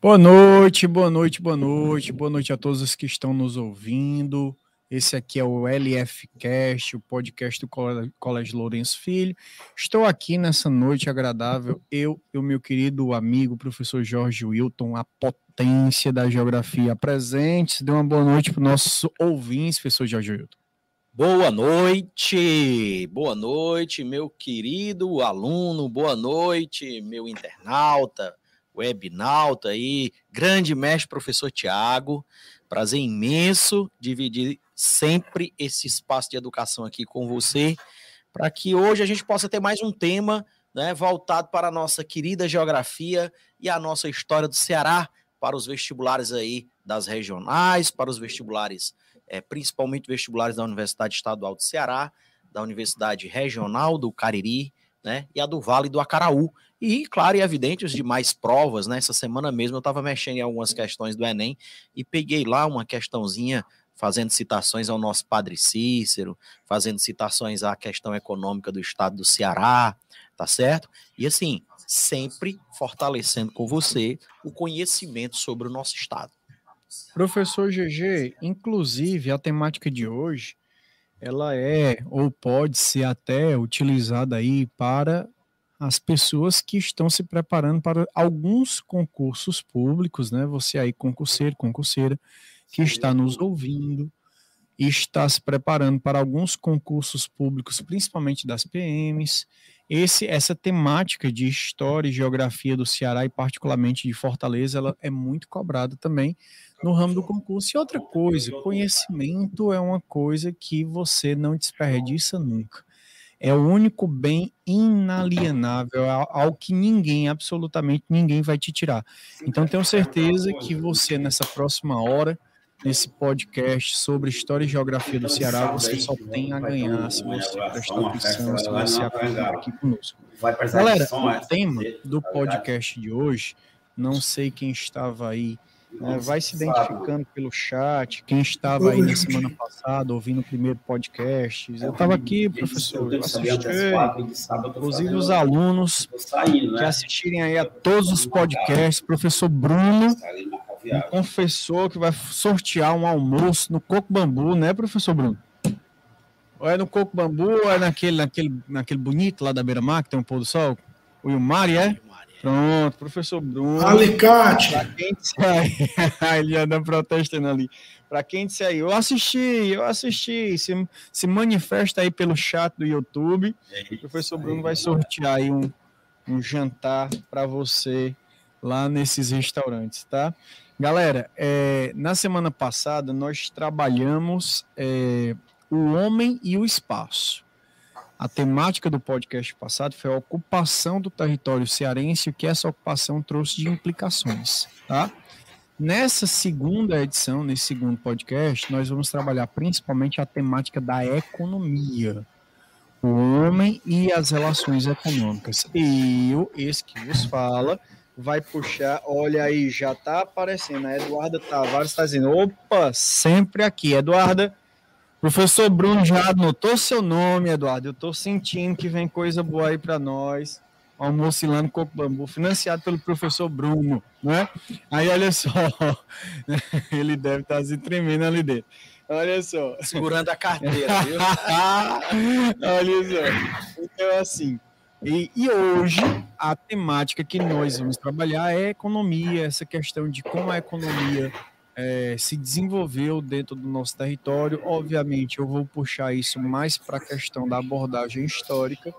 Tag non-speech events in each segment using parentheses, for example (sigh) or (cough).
Boa noite, boa noite, boa noite, boa noite a todos os que estão nos ouvindo. Esse aqui é o LF Cast, o podcast do Colégio Lourenço Filho. Estou aqui nessa noite agradável, eu e o meu querido amigo, professor Jorge Wilton, a potência da geografia presentes. Dê uma boa noite para os nossos ouvintes, professor Jorge Wilton. Boa noite, boa noite, meu querido aluno, boa noite, meu internauta, webnauta aí, grande mestre professor Tiago. Prazer imenso dividir sempre esse espaço de educação aqui com você, para que hoje a gente possa ter mais um tema né, voltado para a nossa querida geografia e a nossa história do Ceará, para os vestibulares aí das regionais, para os vestibulares, é, principalmente vestibulares da Universidade Estadual do Ceará, da Universidade Regional do Cariri, né, e a do Vale do Acaraú. E, claro e evidente, os demais provas, né? Essa semana mesmo eu estava mexendo em algumas questões do Enem e peguei lá uma questãozinha fazendo citações ao nosso padre Cícero, fazendo citações à questão econômica do estado do Ceará, tá certo? E assim, sempre fortalecendo com você o conhecimento sobre o nosso estado. Professor GG, inclusive a temática de hoje, ela é ou pode ser até utilizada aí para as pessoas que estão se preparando para alguns concursos públicos, né? Você aí concurseiro, concurseira, que está nos ouvindo e está se preparando para alguns concursos públicos, principalmente das PMs. Esse, essa temática de história e geografia do Ceará e particularmente de Fortaleza, ela é muito cobrada também no ramo do concurso. E outra coisa, conhecimento é uma coisa que você não desperdiça nunca. É o único bem inalienável, é algo que ninguém, absolutamente ninguém vai te tirar. Então tenho certeza que você nessa próxima hora nesse podcast sobre história e geografia do Ceará, você só tem a ganhar se você prestar atenção, se você acompanhar aqui conosco. Galera, o tema do podcast de hoje, não sei quem estava aí, né, vai se identificando pelo chat, quem estava aí na semana passada ouvindo o primeiro podcast. Eu estava aqui, professor, eu assisti, inclusive os alunos que assistirem aí a todos os podcasts, professor Bruno um confessor que vai sortear um almoço no Coco Bambu, né, professor Bruno? Ou é no Coco Bambu ou é naquele, naquele, naquele bonito lá da beira-mar que tem um pôr do sol? O Ilmari, é? Pronto, professor Bruno. Alicate! Pra quem disser aí, (laughs) ele anda protestando ali. Para quem disser aí, eu assisti, eu assisti, se, se manifesta aí pelo chat do YouTube. o professor Bruno vai sortear aí um, um jantar para você lá nesses restaurantes, tá? Galera, é, na semana passada nós trabalhamos é, o homem e o espaço. A temática do podcast passado foi a ocupação do território cearense e o que essa ocupação trouxe de implicações, tá? Nessa segunda edição, nesse segundo podcast, nós vamos trabalhar principalmente a temática da economia, o homem e as relações econômicas. E eu, esse que vos fala, vai puxar. Olha aí, já tá aparecendo. A Eduarda Tavares está dizendo: opa, sempre aqui. Eduarda, professor Bruno já anotou seu nome, Eduardo. Eu tô sentindo que vem coisa boa aí para nós. Almoço lá no Coco Bambu, financiado pelo professor Bruno, né? Aí olha só, (laughs) ele deve estar tá se tremendo ali dentro. Olha só. Segurando a carteira, viu? (laughs) olha só. Então, assim, e, e, hoje a temática que nós vamos trabalhar é economia, essa questão de como a economia é, se desenvolveu dentro do nosso território. Obviamente, eu vou puxar isso mais para a questão da abordagem histórica.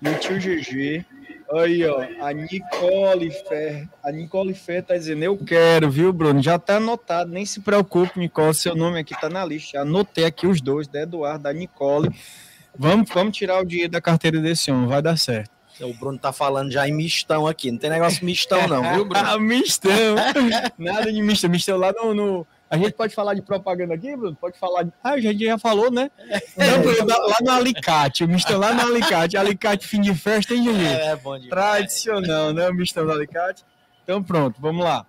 E o tio GG, aí ó, a Nicole Fer, a Nicole Fer tá dizendo, eu quero, viu, Bruno? Já tá anotado, nem se preocupe, Nicole, seu nome aqui tá na lista. Anotei aqui os dois, da Eduardo, da Nicole. Vamos, vamos tirar o dinheiro da carteira desse homem, vai dar certo. O Bruno tá falando já em mistão aqui. Não tem negócio mistão, não, viu, Bruno? (laughs) mistão. (laughs) Nada de mistão. Mistão lá no, no, A gente pode falar de propaganda aqui, Bruno? Pode falar. De... Ah, a gente já falou, né? Não, Bruno, lá no alicate. O mistão lá no alicate. Alicate fim de festa, hein, gente? É, bom demais. Tradicional, né? O mistão do alicate. Então, pronto, vamos lá.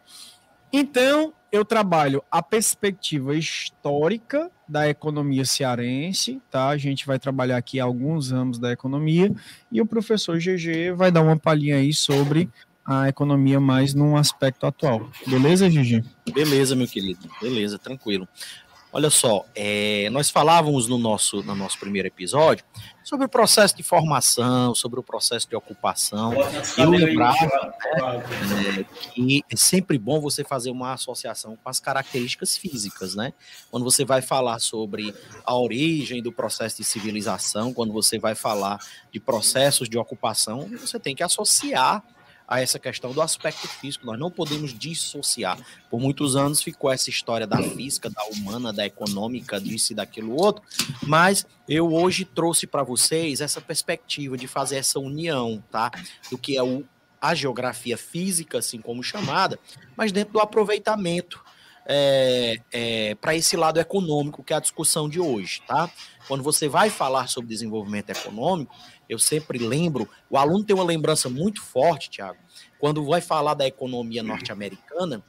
Então, eu trabalho a perspectiva histórica da economia cearense, tá? A gente vai trabalhar aqui alguns ramos da economia e o professor GG vai dar uma palhinha aí sobre a economia mais num aspecto atual. Beleza, Gigi? Beleza, meu querido. Beleza, tranquilo. Olha só, é, nós falávamos no nosso, no nosso primeiro episódio sobre o processo de formação, sobre o processo de ocupação. Eu lembrava né, que é sempre bom você fazer uma associação com as características físicas, né? Quando você vai falar sobre a origem do processo de civilização, quando você vai falar de processos de ocupação, você tem que associar a essa questão do aspecto físico. Nós não podemos dissociar. Por muitos anos ficou essa história da física, da humana, da econômica, disso e daquilo outro, mas eu hoje trouxe para vocês essa perspectiva de fazer essa união, tá? Do que é o, a geografia física, assim como chamada, mas dentro do aproveitamento. É, é, para esse lado econômico que é a discussão de hoje, tá? Quando você vai falar sobre desenvolvimento econômico, eu sempre lembro, o aluno tem uma lembrança muito forte, Tiago, quando vai falar da economia norte-americana,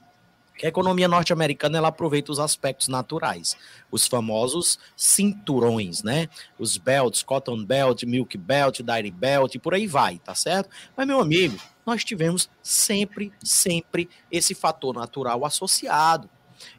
que a economia norte-americana ela aproveita os aspectos naturais, os famosos cinturões, né? Os belts, cotton belt, milk belt, dairy belt e por aí vai, tá certo? Mas meu amigo, nós tivemos sempre, sempre esse fator natural associado.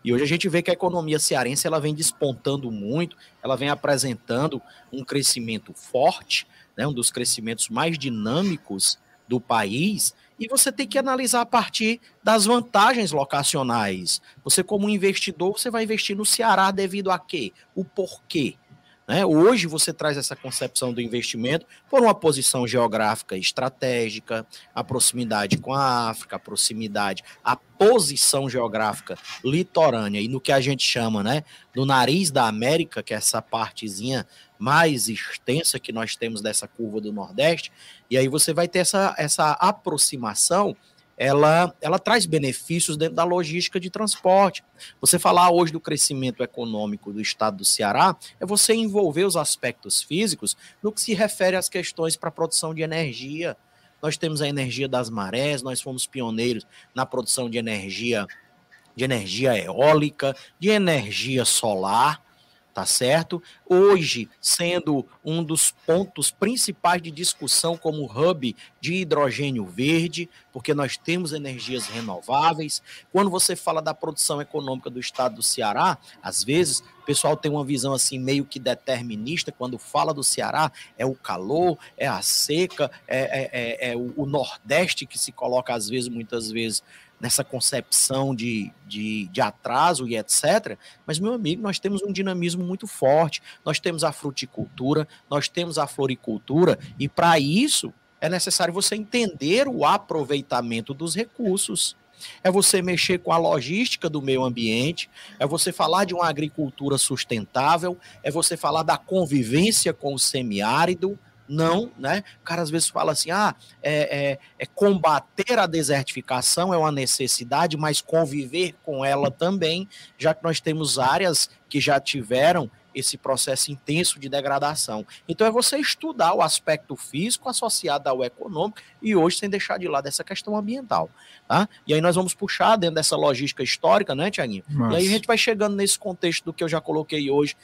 E hoje a gente vê que a economia cearense ela vem despontando muito, ela vem apresentando um crescimento forte, né, um dos crescimentos mais dinâmicos do país, e você tem que analisar a partir das vantagens locacionais. Você, como investidor, você vai investir no Ceará devido a quê? O porquê. Né? Hoje você traz essa concepção do investimento por uma posição geográfica estratégica, a proximidade com a África, a proximidade, a posição geográfica litorânea e no que a gente chama né, do nariz da América, que é essa partezinha mais extensa que nós temos dessa curva do Nordeste, e aí você vai ter essa, essa aproximação ela, ela traz benefícios dentro da logística de transporte. Você falar hoje do crescimento econômico do estado do Ceará é você envolver os aspectos físicos no que se refere às questões para a produção de energia. Nós temos a energia das marés, nós fomos pioneiros na produção de energia de energia eólica, de energia solar tá certo? Hoje, sendo um dos pontos principais de discussão como hub de hidrogênio verde, porque nós temos energias renováveis. Quando você fala da produção econômica do estado do Ceará, às vezes o pessoal tem uma visão assim meio que determinista quando fala do Ceará, é o calor, é a seca, é, é, é, é o, o Nordeste que se coloca às vezes, muitas vezes, nessa concepção de, de, de, atraso e etc. Mas, meu amigo, nós temos um dinamismo muito forte. Nós temos a fruticultura, nós temos a floricultura, e para isso é necessário você entender o aproveitamento dos recursos. É você mexer com a logística do meio ambiente, é você falar de uma agricultura sustentável, é você falar da convivência com o semiárido, não, né? O cara às vezes fala assim: ah, é, é, é, combater a desertificação é uma necessidade, mas conviver com ela também, já que nós temos áreas que já tiveram esse processo intenso de degradação. Então é você estudar o aspecto físico associado ao econômico e hoje sem deixar de lado essa questão ambiental, tá? E aí nós vamos puxar dentro dessa logística histórica, né, Tiaguinho? E aí a gente vai chegando nesse contexto do que eu já coloquei hoje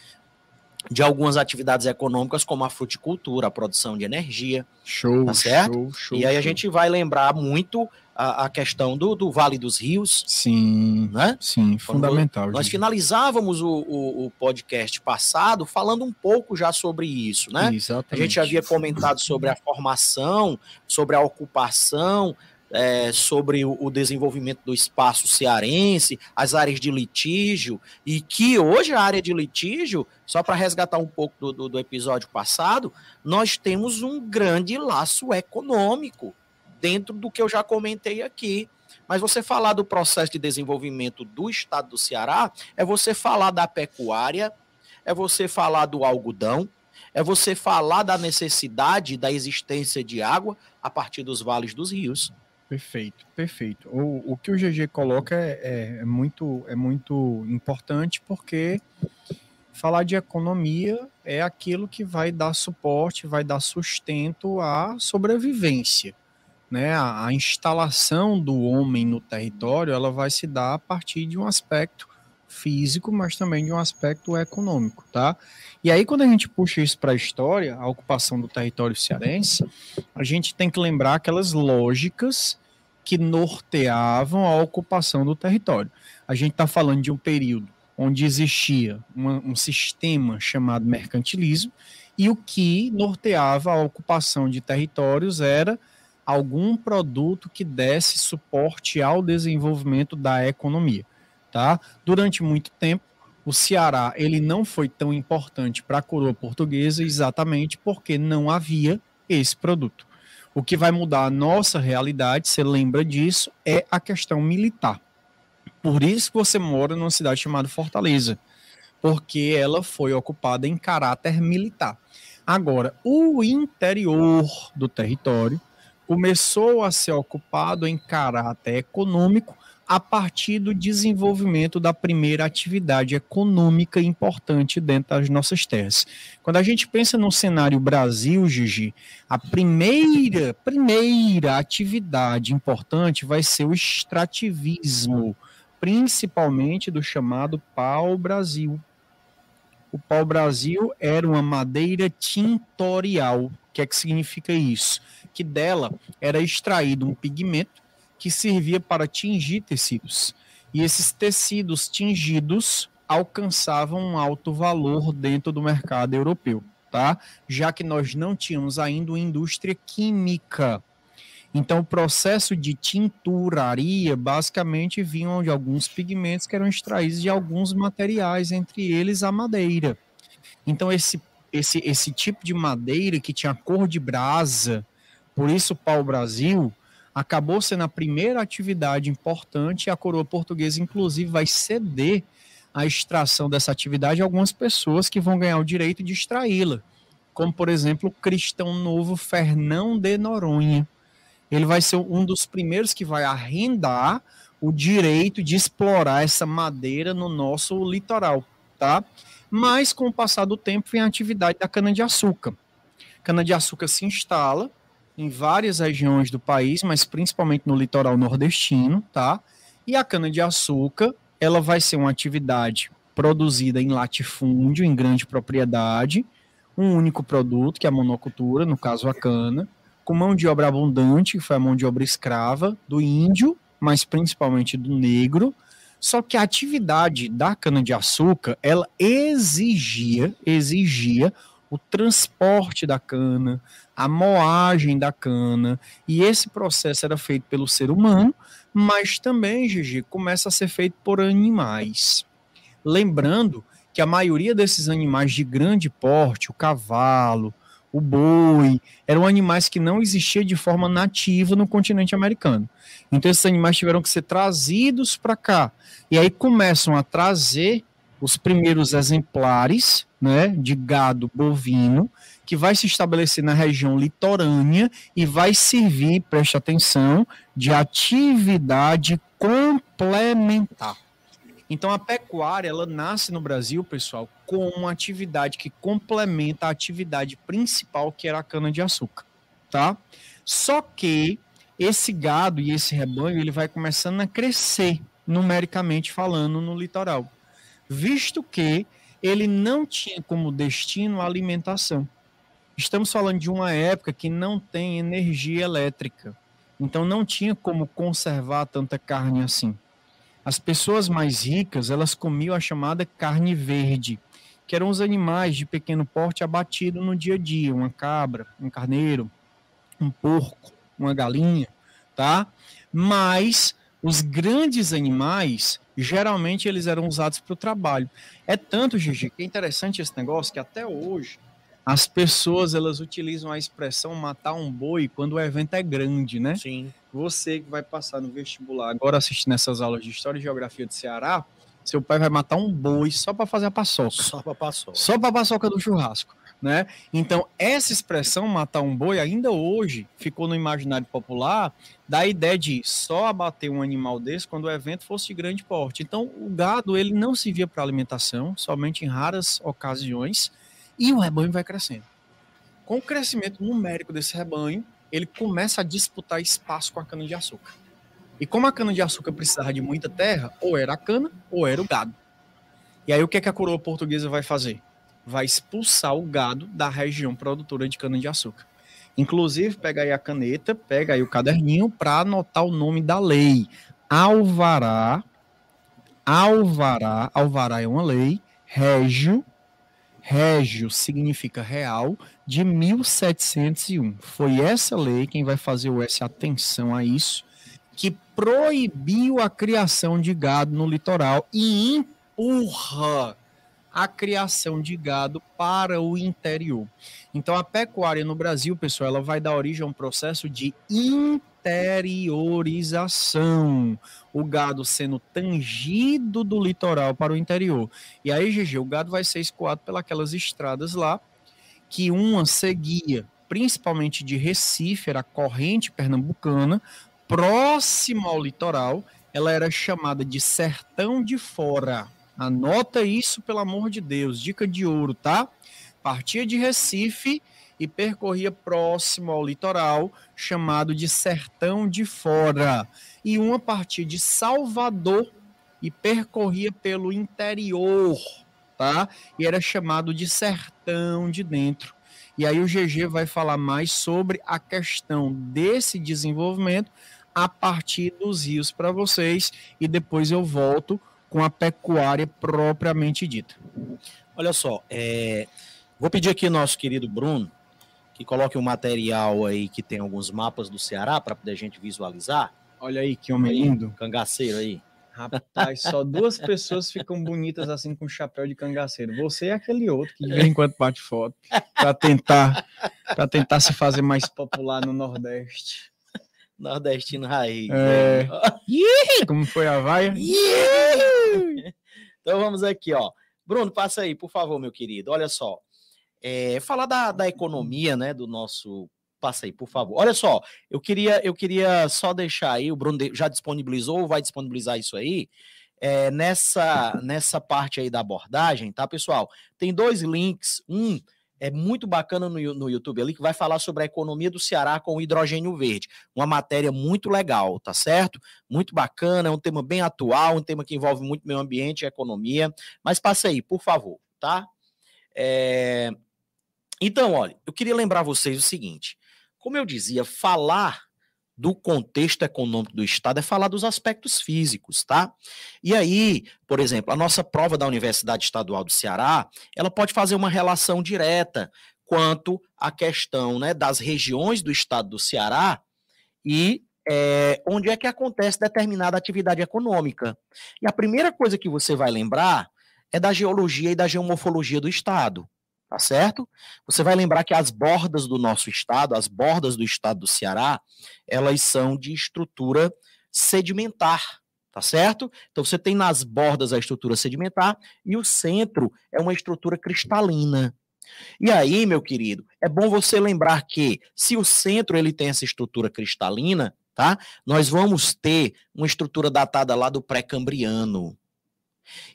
de algumas atividades econômicas, como a fruticultura, a produção de energia. Show, tá certo? show, show. E aí show. a gente vai lembrar muito a, a questão do, do, Vale dos Rios. Sim, né? sim, fundamental. Quando nós gente. finalizávamos o, o, o, podcast passado falando um pouco já sobre isso, né? Exatamente. A gente havia comentado sobre a formação, sobre a ocupação, é, sobre o, o, desenvolvimento do espaço cearense, as áreas de litígio, e que hoje a área de litígio, só para resgatar um pouco do, do, do episódio passado, nós temos um grande laço econômico dentro do que eu já comentei aqui. Mas você falar do processo de desenvolvimento do estado do Ceará é você falar da pecuária, é você falar do algodão, é você falar da necessidade da existência de água a partir dos vales dos rios. Perfeito, perfeito. O, o que o GG coloca é, é, é, muito, é muito importante porque falar de economia é aquilo que vai dar suporte, vai dar sustento à sobrevivência. Né? A, a instalação do homem no território ela vai se dar a partir de um aspecto físico, mas também de um aspecto econômico, tá? E aí, quando a gente puxa isso para a história, a ocupação do território cearense, a gente tem que lembrar aquelas lógicas que norteavam a ocupação do território. A gente está falando de um período onde existia uma, um sistema chamado mercantilismo, e o que norteava a ocupação de territórios era algum produto que desse suporte ao desenvolvimento da economia, tá? Durante muito tempo, o Ceará ele não foi tão importante para a coroa portuguesa exatamente porque não havia esse produto. O que vai mudar a nossa realidade, você lembra disso, é a questão militar. Por isso que você mora numa cidade chamada Fortaleza, porque ela foi ocupada em caráter militar. Agora, o interior do território começou a ser ocupado em caráter econômico a partir do desenvolvimento da primeira atividade econômica importante dentro das nossas terras. Quando a gente pensa no cenário Brasil, Gigi, a primeira, primeira atividade importante vai ser o extrativismo, principalmente do chamado pau-brasil. O pau-brasil era uma madeira tintorial. O que é que significa isso? Que dela era extraído um pigmento que servia para tingir tecidos. E esses tecidos tingidos alcançavam um alto valor dentro do mercado europeu, tá? Já que nós não tínhamos ainda uma indústria química. Então, o processo de tinturaria basicamente vinha de alguns pigmentos que eram extraídos de alguns materiais, entre eles a madeira. Então, esse, esse, esse tipo de madeira que tinha cor de brasa, por isso o pau-brasil, acabou sendo a primeira atividade importante e a coroa portuguesa, inclusive, vai ceder a extração dessa atividade a algumas pessoas que vão ganhar o direito de extraí-la, como, por exemplo, o cristão novo Fernão de Noronha. Ele vai ser um dos primeiros que vai arrendar o direito de explorar essa madeira no nosso litoral, tá? Mas com o passar do tempo vem a atividade da cana-de-açúcar. Cana-de-açúcar se instala, em várias regiões do país, mas principalmente no litoral nordestino, tá? E a cana-de-açúcar, ela vai ser uma atividade produzida em latifúndio, em grande propriedade, um único produto, que é a monocultura, no caso a cana, com mão de obra abundante, que foi a mão de obra escrava do índio, mas principalmente do negro. Só que a atividade da cana-de-açúcar, ela exigia, exigia o transporte da cana, a moagem da cana, e esse processo era feito pelo ser humano, mas também, Gigi, começa a ser feito por animais. Lembrando que a maioria desses animais de grande porte, o cavalo, o boi, eram animais que não existiam de forma nativa no continente americano. Então esses animais tiveram que ser trazidos para cá. E aí começam a trazer os primeiros exemplares né, de gado bovino, que vai se estabelecer na região litorânea e vai servir, preste atenção, de atividade complementar. Então a pecuária, ela nasce no Brasil, pessoal, com uma atividade que complementa a atividade principal, que era a cana de açúcar, tá? Só que esse gado e esse rebanho, ele vai começando a crescer numericamente falando no litoral visto que ele não tinha como destino a alimentação. Estamos falando de uma época que não tem energia elétrica, então não tinha como conservar tanta carne assim. As pessoas mais ricas, elas comiam a chamada carne verde, que eram os animais de pequeno porte abatido no dia a dia, uma cabra, um carneiro, um porco, uma galinha, tá? Mas os grandes animais, geralmente eles eram usados para o trabalho. É tanto, Gigi, que é interessante esse negócio que até hoje as pessoas elas utilizam a expressão matar um boi quando o evento é grande, né? Sim. Você que vai passar no vestibular agora assistindo essas aulas de História e Geografia do Ceará, seu pai vai matar um boi só para fazer a paçoca. Só para paçoca. Só para paçoca do churrasco. Né? Então, essa expressão matar um boi ainda hoje ficou no imaginário popular da ideia de só abater um animal desse quando o evento fosse de grande porte. Então, o gado ele não se via para alimentação, somente em raras ocasiões, e o rebanho vai crescendo. Com o crescimento numérico desse rebanho, ele começa a disputar espaço com a cana de açúcar. E como a cana de açúcar precisava de muita terra, ou era a cana ou era o gado. E aí o que, é que a coroa portuguesa vai fazer? Vai expulsar o gado da região produtora de cana-de-açúcar. Inclusive, pega aí a caneta, pega aí o caderninho para anotar o nome da lei. Alvará, Alvará, Alvará é uma lei, Régio, Régio significa real, de 1701. Foi essa lei, quem vai fazer o S, atenção a isso, que proibiu a criação de gado no litoral e empurra a criação de gado para o interior. Então, a pecuária no Brasil, pessoal, ela vai dar origem a um processo de interiorização. O gado sendo tangido do litoral para o interior. E aí, GG, o gado vai ser escoado pelas estradas lá, que uma seguia principalmente de Recife, era a corrente pernambucana, próxima ao litoral, ela era chamada de Sertão de Fora. Anota isso, pelo amor de Deus. Dica de ouro, tá? Partia de Recife e percorria próximo ao litoral, chamado de Sertão de Fora. E uma partia de Salvador e percorria pelo interior, tá? E era chamado de Sertão de Dentro. E aí o GG vai falar mais sobre a questão desse desenvolvimento a partir dos rios para vocês e depois eu volto com a pecuária propriamente dita. Olha só, é... vou pedir aqui ao nosso querido Bruno que coloque um material aí que tem alguns mapas do Ceará para poder a gente visualizar. Olha aí que homem lindo. Cangaceiro aí. Rapaz, só duas pessoas ficam bonitas assim com chapéu de cangaceiro. Você e aquele outro que de vez em quando bate foto para tentar para tentar se fazer mais popular no Nordeste. Nordestino raiz. É... (laughs) Como foi a vaia? então vamos aqui, ó. Bruno, passa aí, por favor, meu querido. Olha só. É, falar da, da economia, né, do nosso passa aí, por favor. Olha só, eu queria, eu queria só deixar aí, o Bruno já disponibilizou, vai disponibilizar isso aí, é, nessa, nessa parte aí da abordagem, tá, pessoal? Tem dois links, um é muito bacana no, no YouTube ali, que vai falar sobre a economia do Ceará com o hidrogênio verde. Uma matéria muito legal, tá certo? Muito bacana, é um tema bem atual, um tema que envolve muito meio ambiente e economia. Mas passe aí, por favor, tá? É... Então, olha, eu queria lembrar vocês o seguinte: como eu dizia, falar do contexto econômico do Estado é falar dos aspectos físicos, tá? E aí, por exemplo, a nossa prova da Universidade Estadual do Ceará, ela pode fazer uma relação direta quanto à questão né, das regiões do estado do Ceará e é, onde é que acontece determinada atividade econômica. E a primeira coisa que você vai lembrar é da geologia e da geomorfologia do estado tá certo? Você vai lembrar que as bordas do nosso estado, as bordas do estado do Ceará, elas são de estrutura sedimentar, tá certo? Então você tem nas bordas a estrutura sedimentar e o centro é uma estrutura cristalina. E aí, meu querido, é bom você lembrar que se o centro ele tem essa estrutura cristalina, tá? Nós vamos ter uma estrutura datada lá do pré-cambriano.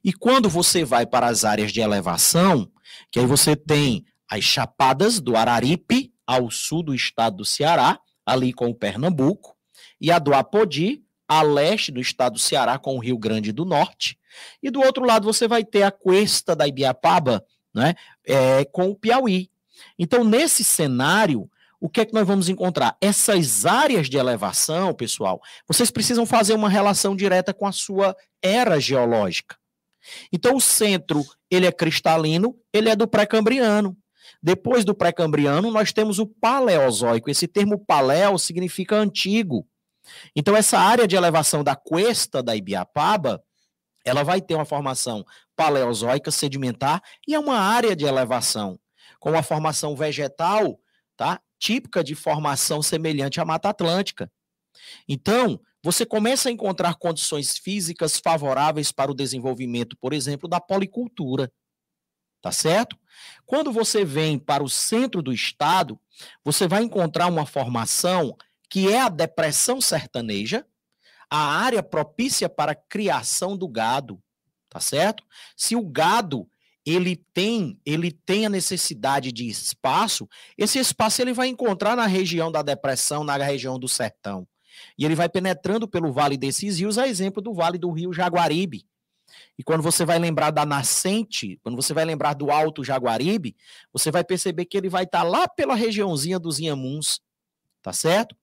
E quando você vai para as áreas de elevação, que aí você tem as chapadas do Araripe, ao sul do estado do Ceará, ali com o Pernambuco, e a do Apodi, a leste do estado do Ceará, com o Rio Grande do Norte. E do outro lado você vai ter a cuesta da Ibiapaba, né, é, com o Piauí. Então, nesse cenário, o que é que nós vamos encontrar? Essas áreas de elevação, pessoal, vocês precisam fazer uma relação direta com a sua era geológica. Então o centro, ele é cristalino, ele é do pré-cambriano. Depois do pré-cambriano, nós temos o paleozoico. Esse termo paleo significa antigo. Então essa área de elevação da cuesta da Ibiapaba, ela vai ter uma formação paleozoica sedimentar e é uma área de elevação com uma formação vegetal, tá? Típica de formação semelhante à Mata Atlântica. Então, você começa a encontrar condições físicas favoráveis para o desenvolvimento, por exemplo, da policultura. Tá certo? Quando você vem para o centro do estado, você vai encontrar uma formação que é a depressão sertaneja, a área propícia para a criação do gado, tá certo? Se o gado ele tem, ele tem a necessidade de espaço, esse espaço ele vai encontrar na região da depressão, na região do sertão. E ele vai penetrando pelo vale desses rios, a exemplo do vale do rio Jaguaribe, E quando você vai lembrar da nascente, quando você vai lembrar do Alto Jaguaribe, você vai perceber que ele vai estar tá lá pela regiãozinha dos Inhamuns, tá certo?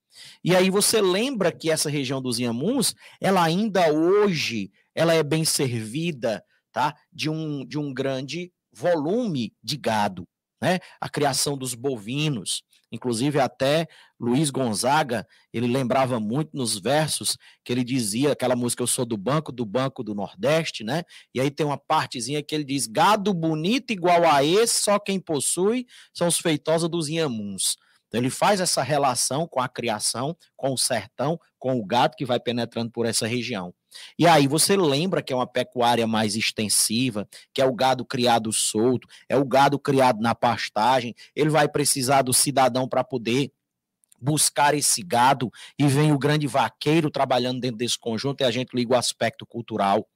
E aí você lembra que essa região dos Inhamuns, ela ainda hoje, ela é bem servida, tá? De um, de um grande volume de gado, né? A criação dos bovinos, Inclusive, até Luiz Gonzaga, ele lembrava muito nos versos que ele dizia aquela música Eu sou do banco, do banco do Nordeste, né? E aí tem uma partezinha que ele diz: Gado bonito igual a esse, só quem possui são os feitosos dos Inhamuns. Então, ele faz essa relação com a criação, com o sertão, com o gado que vai penetrando por essa região. E aí você lembra que é uma pecuária mais extensiva, que é o gado criado solto, é o gado criado na pastagem, ele vai precisar do cidadão para poder buscar esse gado e vem o grande vaqueiro trabalhando dentro desse conjunto e a gente liga o aspecto cultural.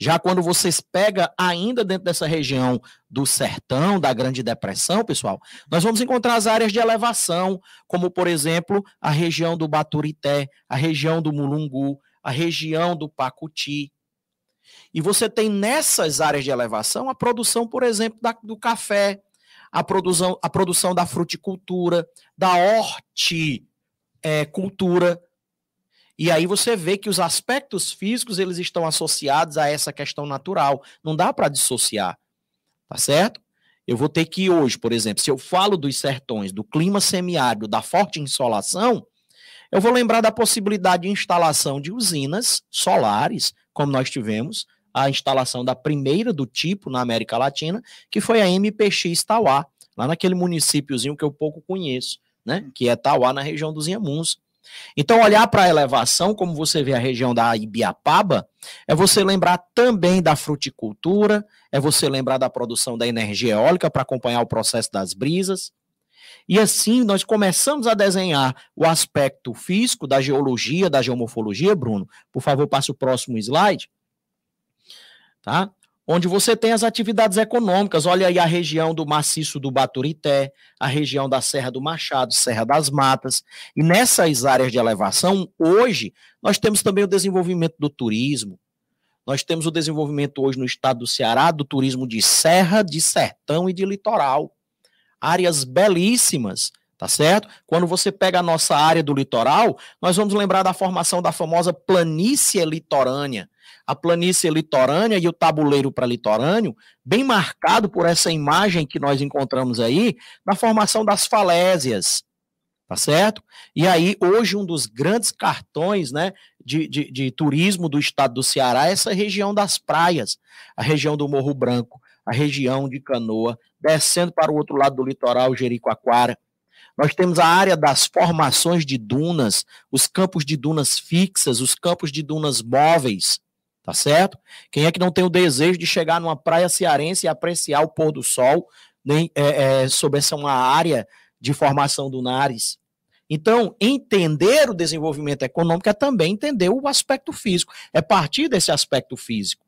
Já quando vocês pega ainda dentro dessa região do sertão, da Grande Depressão, pessoal, nós vamos encontrar as áreas de elevação, como por exemplo, a região do Baturité, a região do Mulungu, a região do Pacuti. E você tem nessas áreas de elevação a produção, por exemplo, da, do café, a produção, a produção da fruticultura, da horticultura. E aí você vê que os aspectos físicos eles estão associados a essa questão natural. Não dá para dissociar. Tá certo? Eu vou ter que hoje, por exemplo, se eu falo dos sertões, do clima semiárido, da forte insolação, eu vou lembrar da possibilidade de instalação de usinas solares, como nós tivemos a instalação da primeira do tipo na América Latina, que foi a MPX Tauá, lá naquele municípiozinho que eu pouco conheço, né, que é Tauá, na região dos Inhamuns. Então, olhar para a elevação, como você vê a região da Ibiapaba, é você lembrar também da fruticultura, é você lembrar da produção da energia eólica para acompanhar o processo das brisas, e assim nós começamos a desenhar o aspecto físico da geologia, da geomorfologia, Bruno. Por favor, passe o próximo slide. Tá? Onde você tem as atividades econômicas. Olha aí a região do maciço do Baturité, a região da Serra do Machado, Serra das Matas. E nessas áreas de elevação, hoje, nós temos também o desenvolvimento do turismo, nós temos o desenvolvimento hoje no estado do Ceará do turismo de serra, de sertão e de litoral áreas belíssimas, tá certo? Quando você pega a nossa área do litoral, nós vamos lembrar da formação da famosa planície litorânea. A planície litorânea e o tabuleiro para litorâneo, bem marcado por essa imagem que nós encontramos aí, na formação das falésias, tá certo? E aí, hoje, um dos grandes cartões, né, de, de, de turismo do estado do Ceará é essa região das praias, a região do Morro Branco, a região de Canoa, descendo para o outro lado do litoral, Jericoacoara. Nós temos a área das formações de dunas, os campos de dunas fixas, os campos de dunas móveis, tá certo? Quem é que não tem o desejo de chegar numa praia cearense e apreciar o pôr do sol nem, é, é, sobre essa uma área de formação dunares? Então, entender o desenvolvimento econômico é também entender o aspecto físico, é partir desse aspecto físico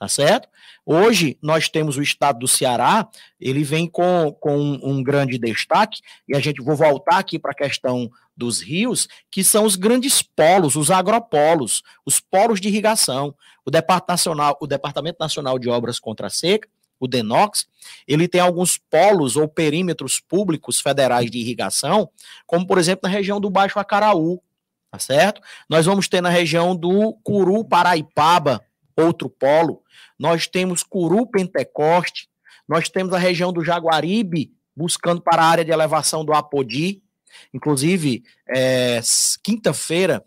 tá certo? Hoje nós temos o estado do Ceará, ele vem com, com um, um grande destaque, e a gente vou voltar aqui para a questão dos rios, que são os grandes polos, os agropolos, os polos de irrigação. O, Departamento Nacional, o Departamento Nacional de Obras contra a Seca, o DENOX, ele tem alguns polos ou perímetros públicos federais de irrigação, como por exemplo na região do Baixo Acaraú, tá certo? Nós vamos ter na região do Curu Paraipaba, outro polo. Nós temos Curu Pentecoste, nós temos a região do Jaguaribe, buscando para a área de elevação do Apodi. Inclusive, é, quinta-feira,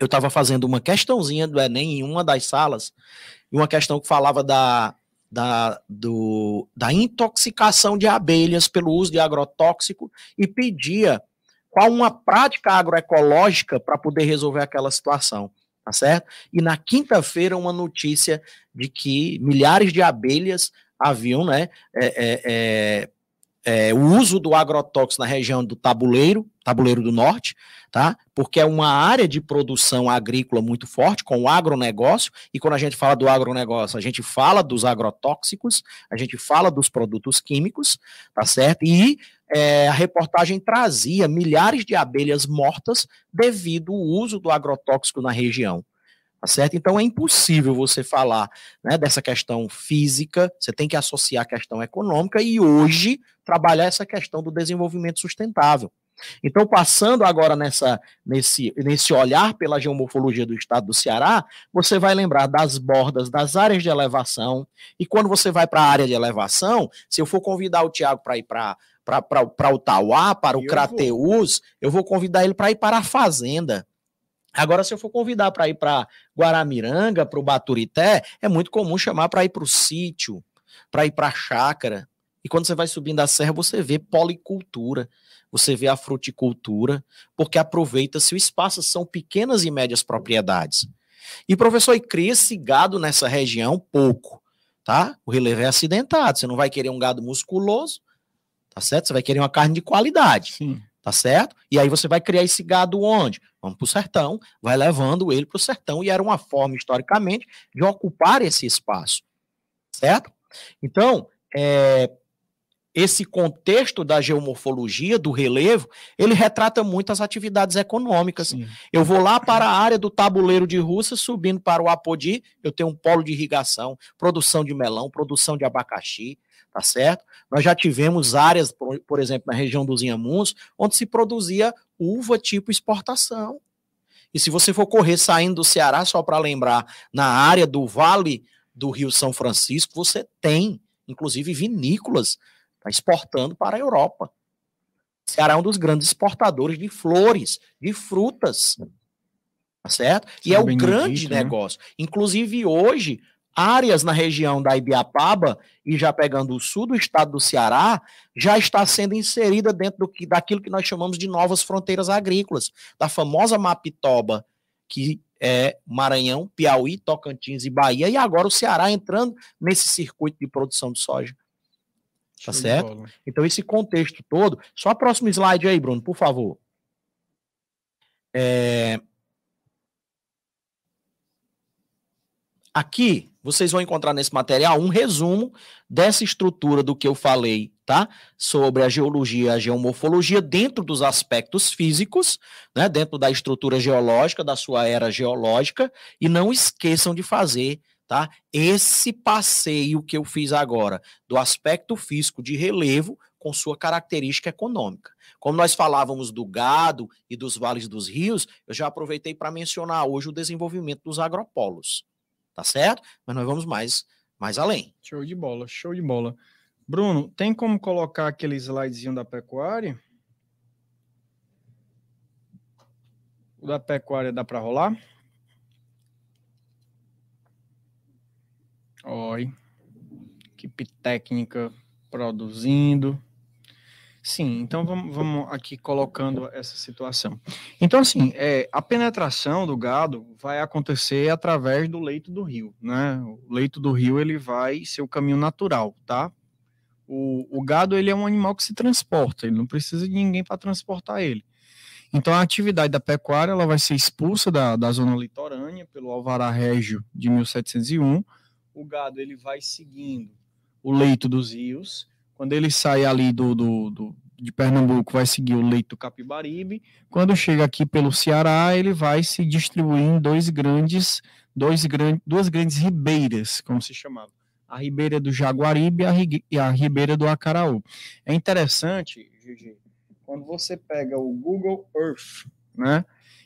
eu estava fazendo uma questãozinha do Enem em uma das salas, e uma questão que falava da, da, do, da intoxicação de abelhas pelo uso de agrotóxico e pedia qual uma prática agroecológica para poder resolver aquela situação tá certo? E na quinta-feira, uma notícia de que milhares de abelhas haviam, né, é, é, é, é, o uso do agrotóxico na região do tabuleiro, tabuleiro do norte, tá? Porque é uma área de produção agrícola muito forte, com o agronegócio, e quando a gente fala do agronegócio, a gente fala dos agrotóxicos, a gente fala dos produtos químicos, tá certo? E é, a reportagem trazia milhares de abelhas mortas devido ao uso do agrotóxico na região. Tá certo? Então é impossível você falar né, dessa questão física, você tem que associar a questão econômica e hoje trabalhar essa questão do desenvolvimento sustentável. Então, passando agora nessa, nesse, nesse olhar pela geomorfologia do estado do Ceará, você vai lembrar das bordas, das áreas de elevação. E quando você vai para a área de elevação, se eu for convidar o Tiago para ir para o Tauá, para o Crateus, eu vou convidar ele para ir para a fazenda. Agora, se eu for convidar para ir para Guaramiranga, para o Baturité, é muito comum chamar para ir para o sítio, para ir para a chácara. E quando você vai subindo a serra, você vê policultura você vê a fruticultura, porque aproveita-se o espaço, são pequenas e médias propriedades. E professor, e cria esse gado nessa região pouco, tá? O relevo é acidentado, você não vai querer um gado musculoso, tá certo? Você vai querer uma carne de qualidade. Sim. Tá certo? E aí você vai criar esse gado onde? Vamos para o sertão, vai levando ele para o sertão, e era uma forma, historicamente, de ocupar esse espaço. Certo? Então, é, esse contexto da geomorfologia, do relevo, ele retrata muito as atividades econômicas. Sim. Eu vou lá para a área do tabuleiro de Rússia, subindo para o Apodi, eu tenho um polo de irrigação, produção de melão, produção de abacaxi, tá certo? Nós já tivemos áreas, por, por exemplo, na região dos Inhamuns, onde se produzia uva tipo exportação. E se você for correr saindo do Ceará, só para lembrar, na área do Vale do Rio São Francisco, você tem, inclusive, vinícolas está exportando para a Europa. O Ceará é um dos grandes exportadores de flores, de frutas. Tá certo? E é o grande dito, né? negócio. Né? Inclusive, hoje, áreas na região da Ibiapaba, e já pegando o sul do estado do Ceará, já está sendo inserida dentro do que, daquilo que nós chamamos de novas fronteiras agrícolas, da famosa Mapitoba, que é Maranhão, Piauí, Tocantins e Bahia, e agora o Ceará entrando nesse circuito de produção de soja. Tá Show certo? Então, esse contexto todo. Só próximo slide aí, Bruno, por favor. É... Aqui, vocês vão encontrar nesse material um resumo dessa estrutura do que eu falei, tá? Sobre a geologia, a geomorfologia dentro dos aspectos físicos, né? Dentro da estrutura geológica, da sua era geológica. E não esqueçam de fazer tá? Esse passeio que eu fiz agora do aspecto físico de relevo com sua característica econômica. Como nós falávamos do gado e dos vales dos rios, eu já aproveitei para mencionar hoje o desenvolvimento dos agropolos. Tá certo? Mas nós vamos mais mais além. Show de bola, show de bola. Bruno, tem como colocar aquele slidezinho da pecuária? O da pecuária dá para rolar? Oi. Equipe técnica produzindo. Sim, então vamos, vamos, aqui colocando essa situação. Então, assim, é, a penetração do gado vai acontecer através do leito do rio, né? O leito do rio ele vai ser o caminho natural, tá? O, o gado ele é um animal que se transporta, ele não precisa de ninguém para transportar ele. Então, a atividade da pecuária ela vai ser expulsa da, da zona litorânea pelo Alvará Régio de 1701 o gado ele vai seguindo o leito dos rios. Quando ele sai ali do, do, do, de Pernambuco, vai seguir o leito Capibaribe. Quando chega aqui pelo Ceará, ele vai se distribuir em dois grandes, dois grandes, duas grandes ribeiras, como se chamava. A ribeira do Jaguaribe e a, ribeira do Acaraú. É interessante, Gigi, quando você pega o Google Earth, né?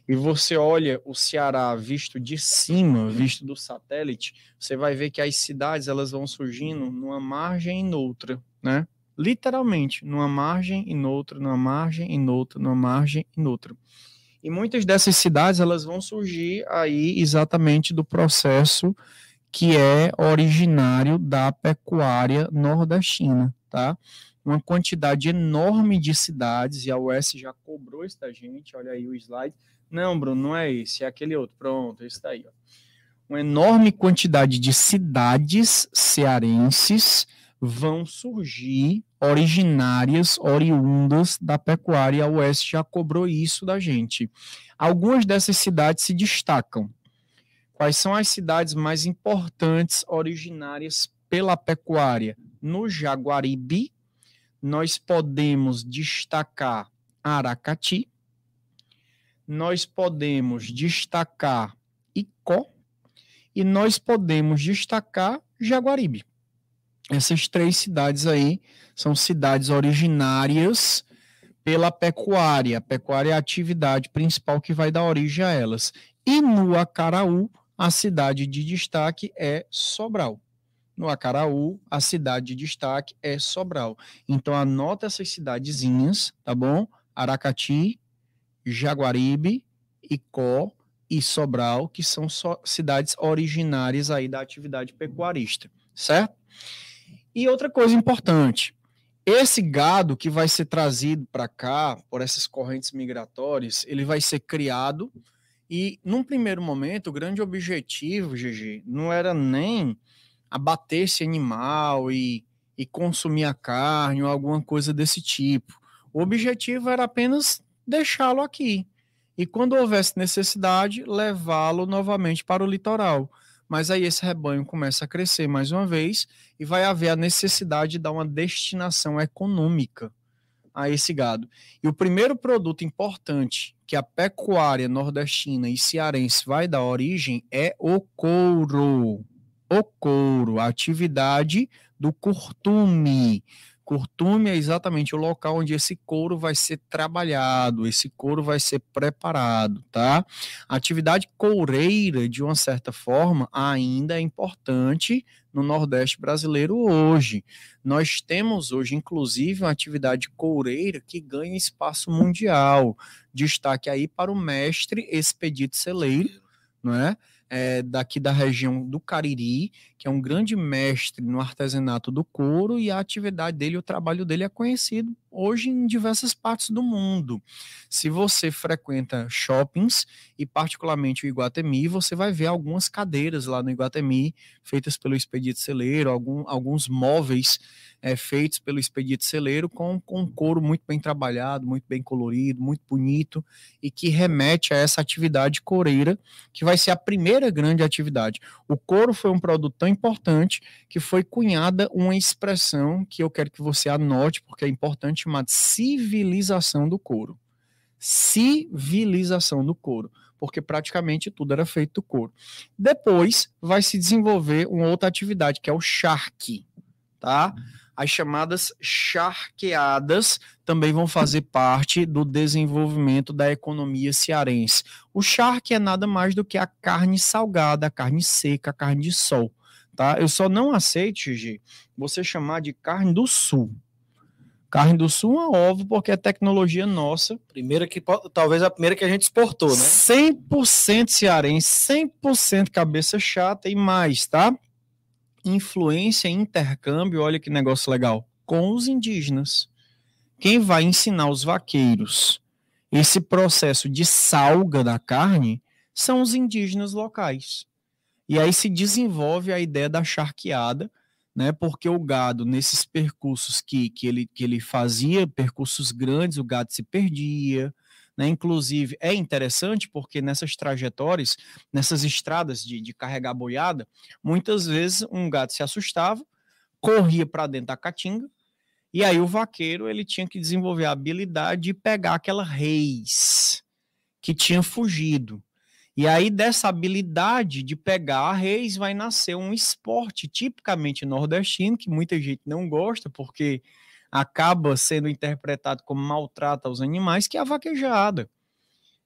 E você olha o Ceará visto de cima, visto do satélite, você vai ver que as cidades elas vão surgindo numa margem e noutra, né? Literalmente, numa margem e noutra, numa margem e noutra, numa margem e noutra. E muitas dessas cidades elas vão surgir aí exatamente do processo que é originário da pecuária nordestina, tá? Uma quantidade enorme de cidades, e a US já cobrou isso da gente, olha aí o slide, não, Bruno, não é esse, é aquele outro. Pronto, esse daí. Ó. Uma enorme quantidade de cidades cearenses vão surgir originárias, oriundas da pecuária. A Oeste já cobrou isso da gente. Algumas dessas cidades se destacam. Quais são as cidades mais importantes originárias pela pecuária? No Jaguaribe, nós podemos destacar Aracati, nós podemos destacar Icó, e nós podemos destacar Jaguaribe. Essas três cidades aí são cidades originárias pela pecuária. A pecuária é a atividade principal que vai dar origem a elas. E no Acaraú, a cidade de destaque é Sobral. No Acaraú, a cidade de destaque é Sobral. Então anota essas cidadezinhas, tá bom? Aracati, Jaguaribe, Icó e Sobral, que são cidades originárias aí da atividade pecuarista, certo? E outra coisa importante, esse gado que vai ser trazido para cá por essas correntes migratórias, ele vai ser criado e num primeiro momento o grande objetivo, GG, não era nem abater esse animal e, e consumir a carne ou alguma coisa desse tipo. O objetivo era apenas deixá-lo aqui e quando houvesse necessidade, levá-lo novamente para o litoral. Mas aí esse rebanho começa a crescer mais uma vez e vai haver a necessidade de dar uma destinação econômica a esse gado. E o primeiro produto importante que a pecuária nordestina e cearense vai dar origem é o couro. O couro, a atividade do curtume. Curtume é exatamente o local onde esse couro vai ser trabalhado, esse couro vai ser preparado, tá? A atividade coureira, de uma certa forma, ainda é importante no Nordeste brasileiro hoje. Nós temos hoje, inclusive, uma atividade coureira que ganha espaço mundial. Destaque aí para o mestre Expedito Celeiro, não é? é, daqui da região do Cariri, que é um grande mestre no artesanato do couro, e a atividade dele, o trabalho dele é conhecido hoje em diversas partes do mundo. Se você frequenta shoppings, e particularmente o Iguatemi, você vai ver algumas cadeiras lá no Iguatemi, feitas pelo Expedito Celeiro, algum, alguns móveis é, feitos pelo Expedito Celeiro com, com couro muito bem trabalhado, muito bem colorido, muito bonito, e que remete a essa atividade coureira, que vai ser a primeira grande atividade. O couro foi um produto tão importante que foi cunhada uma expressão que eu quero que você anote, porque é importante, chamada civilização do couro. Civilização do couro porque praticamente tudo era feito do couro. Depois vai se desenvolver uma outra atividade, que é o charque, tá? As chamadas charqueadas também vão fazer parte do desenvolvimento da economia cearense. O charque é nada mais do que a carne salgada, a carne seca, a carne de sol. Tá? Eu só não aceito, Gigi, você chamar de carne do sul. Carne do sul é ovo, porque é tecnologia nossa. Primeira que talvez a primeira que a gente exportou, né? 100% cearense, 100% cabeça chata e mais, tá? influência intercâmbio, olha que negócio legal, com os indígenas. Quem vai ensinar os vaqueiros esse processo de salga da carne são os indígenas locais. E aí se desenvolve a ideia da charqueada, né? Porque o gado, nesses percursos que, que, ele, que ele fazia, percursos grandes, o gado se perdia, né? Inclusive, é interessante porque nessas trajetórias, nessas estradas de, de carregar boiada, muitas vezes um gato se assustava, corria para dentro da caatinga, e aí o vaqueiro ele tinha que desenvolver a habilidade de pegar aquela reis que tinha fugido. E aí dessa habilidade de pegar reis vai nascer um esporte tipicamente nordestino que muita gente não gosta porque acaba sendo interpretado como maltrata os animais, que é a vaquejada.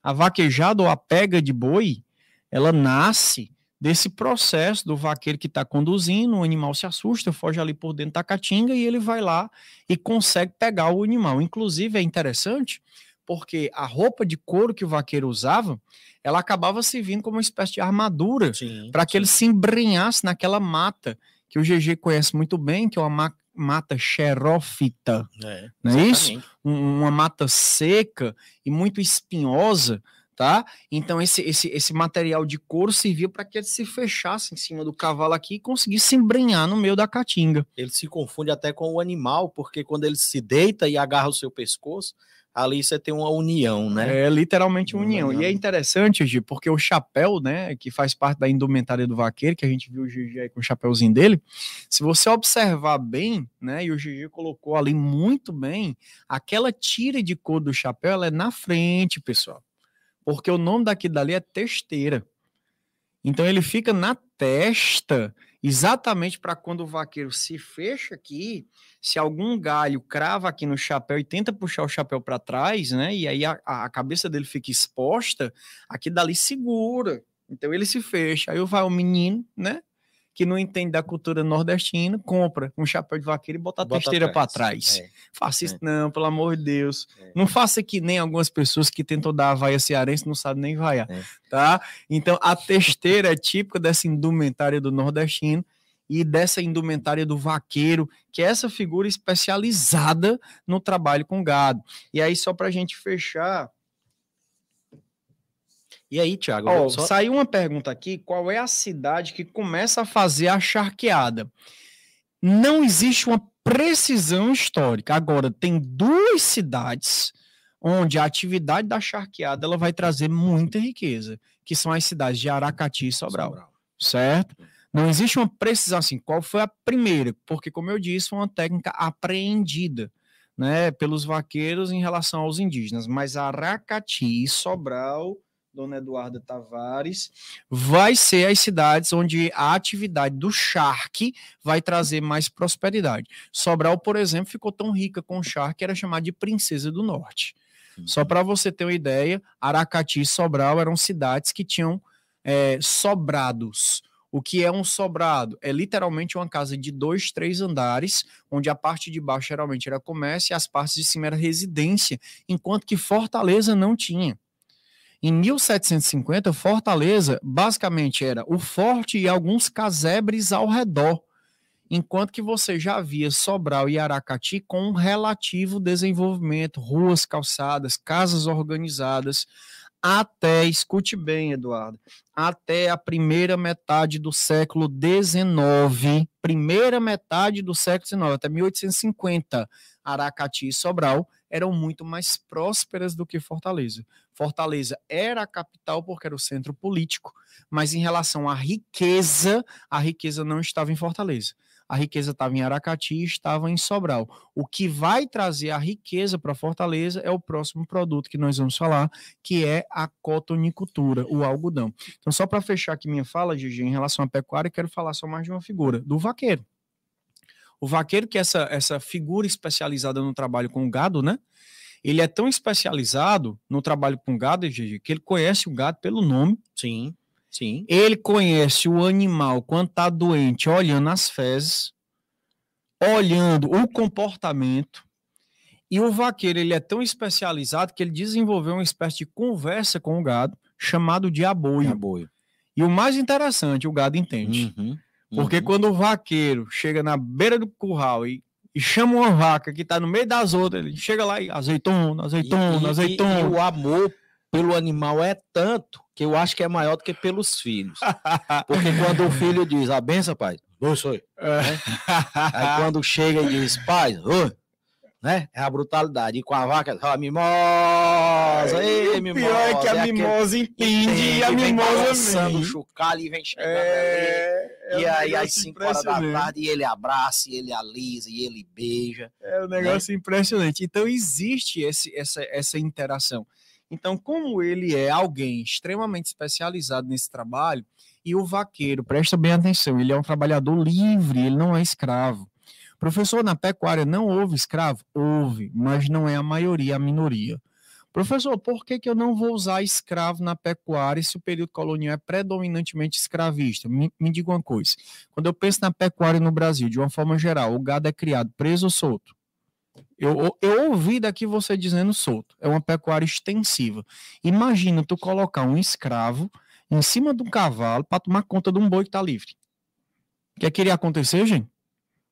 A vaquejada ou a pega de boi, ela nasce desse processo do vaqueiro que está conduzindo, o animal se assusta, foge ali por dentro da caatinga e ele vai lá e consegue pegar o animal. Inclusive, é interessante porque a roupa de couro que o vaqueiro usava, ela acabava servindo como uma espécie de armadura para que ele se embrenhasse naquela mata que o GG conhece muito bem, que é uma mata xerófita, é, não é isso? Um, uma mata seca e muito espinhosa, tá? Então esse, esse, esse material de couro servia para que ele se fechasse em cima do cavalo aqui e conseguisse embrenhar no meio da caatinga. Ele se confunde até com o animal, porque quando ele se deita e agarra o seu pescoço, ali você tem uma união, né? É literalmente uma união. E é interessante, Gi, porque o chapéu, né, que faz parte da indumentária do vaqueiro, que a gente viu o Gigi aí com o chapéuzinho dele, se você observar bem, né, e o Gigi colocou ali muito bem, aquela tira de cor do chapéu, ela é na frente, pessoal. Porque o nome daqui dali é testeira. Então ele fica na testa exatamente para quando o vaqueiro se fecha aqui, se algum galho crava aqui no chapéu e tenta puxar o chapéu para trás, né? E aí a, a, cabeça dele fica exposta, aqui dali segura. Então ele se fecha. Aí vai o menino, né? Que não entende da cultura nordestina, compra um chapéu de vaqueiro e bota a bota testeira para trás. É. Faça isso é. não, pelo amor de Deus. É. Não faça que nem algumas pessoas que tentam dar a vaia cearense não sabem nem vaiar, é. tá? Então a testeira é típica dessa indumentária do nordestino e dessa indumentária do vaqueiro, que é essa figura especializada no trabalho com gado. E aí só para a gente fechar, e aí, Thiago? Oh, só... Saiu uma pergunta aqui: qual é a cidade que começa a fazer a charqueada? Não existe uma precisão histórica. Agora, tem duas cidades onde a atividade da charqueada ela vai trazer muita riqueza, que são as cidades de Aracati e Sobral, Sobral. certo? Não existe uma precisão assim, qual foi a primeira? Porque, como eu disse, foi uma técnica apreendida né, pelos vaqueiros em relação aos indígenas, mas Aracati e Sobral Dona Eduarda Tavares, vai ser as cidades onde a atividade do charque vai trazer mais prosperidade. Sobral, por exemplo, ficou tão rica com o charque que era chamada de Princesa do Norte. Uhum. Só para você ter uma ideia, Aracati e Sobral eram cidades que tinham é, sobrados. O que é um sobrado? É literalmente uma casa de dois, três andares, onde a parte de baixo geralmente era comércio e as partes de cima era residência, enquanto que Fortaleza não tinha. Em 1750, Fortaleza basicamente era o forte e alguns casebres ao redor, enquanto que você já via Sobral e Aracati com um relativo desenvolvimento, ruas, calçadas, casas organizadas, até, escute bem, Eduardo, até a primeira metade do século XIX, primeira metade do século XIX, até 1850, Aracati e Sobral eram muito mais prósperas do que Fortaleza. Fortaleza era a capital porque era o centro político, mas em relação à riqueza, a riqueza não estava em Fortaleza. A riqueza estava em Aracati e estava em Sobral. O que vai trazer a riqueza para Fortaleza é o próximo produto que nós vamos falar, que é a cotonicultura, o algodão. Então, só para fechar aqui minha fala, Gigi, em relação à pecuária, quero falar só mais de uma figura, do vaqueiro. O vaqueiro, que é essa, essa figura especializada no trabalho com gado, né? Ele é tão especializado no trabalho com gado, que ele conhece o gado pelo nome. Sim, sim. Ele conhece o animal quando está doente, olhando as fezes, olhando o comportamento. E o vaqueiro, ele é tão especializado que ele desenvolveu uma espécie de conversa com o gado, chamado de aboio. aboio. E o mais interessante, o gado entende. Uhum. Porque uhum. quando o vaqueiro chega na beira do curral e, e chama uma vaca que está no meio das outras, ele chega lá e azeitona, azeitona, e, azeitona. E, e, o amor pelo animal é tanto que eu acho que é maior do que pelos filhos. Porque quando o filho diz, a benção, pai, oi, sou. É. Né? Aí quando chega e diz, pai, oi, né? É a brutalidade. E com a vaca, a mimosa, ei, mimosa. O pior é que a é mimosa entende e a mimosa vem. o chocalho e vem chegando é, é E aí, às 5 horas da tarde, e ele abraça, e ele alisa, e ele beija. É um negócio né? impressionante. Então, existe esse, essa, essa interação. Então, como ele é alguém extremamente especializado nesse trabalho, e o vaqueiro, presta bem atenção, ele é um trabalhador livre, ele não é escravo. Professor, na pecuária não houve escravo? Houve, mas não é a maioria, a minoria. Professor, por que, que eu não vou usar escravo na pecuária se o período colonial é predominantemente escravista? Me, me diga uma coisa. Quando eu penso na pecuária no Brasil, de uma forma geral, o gado é criado preso ou solto? Eu, eu ouvi daqui você dizendo solto. É uma pecuária extensiva. Imagina tu colocar um escravo em cima de um cavalo para tomar conta de um boi que está livre. O que, é que iria acontecer, gente?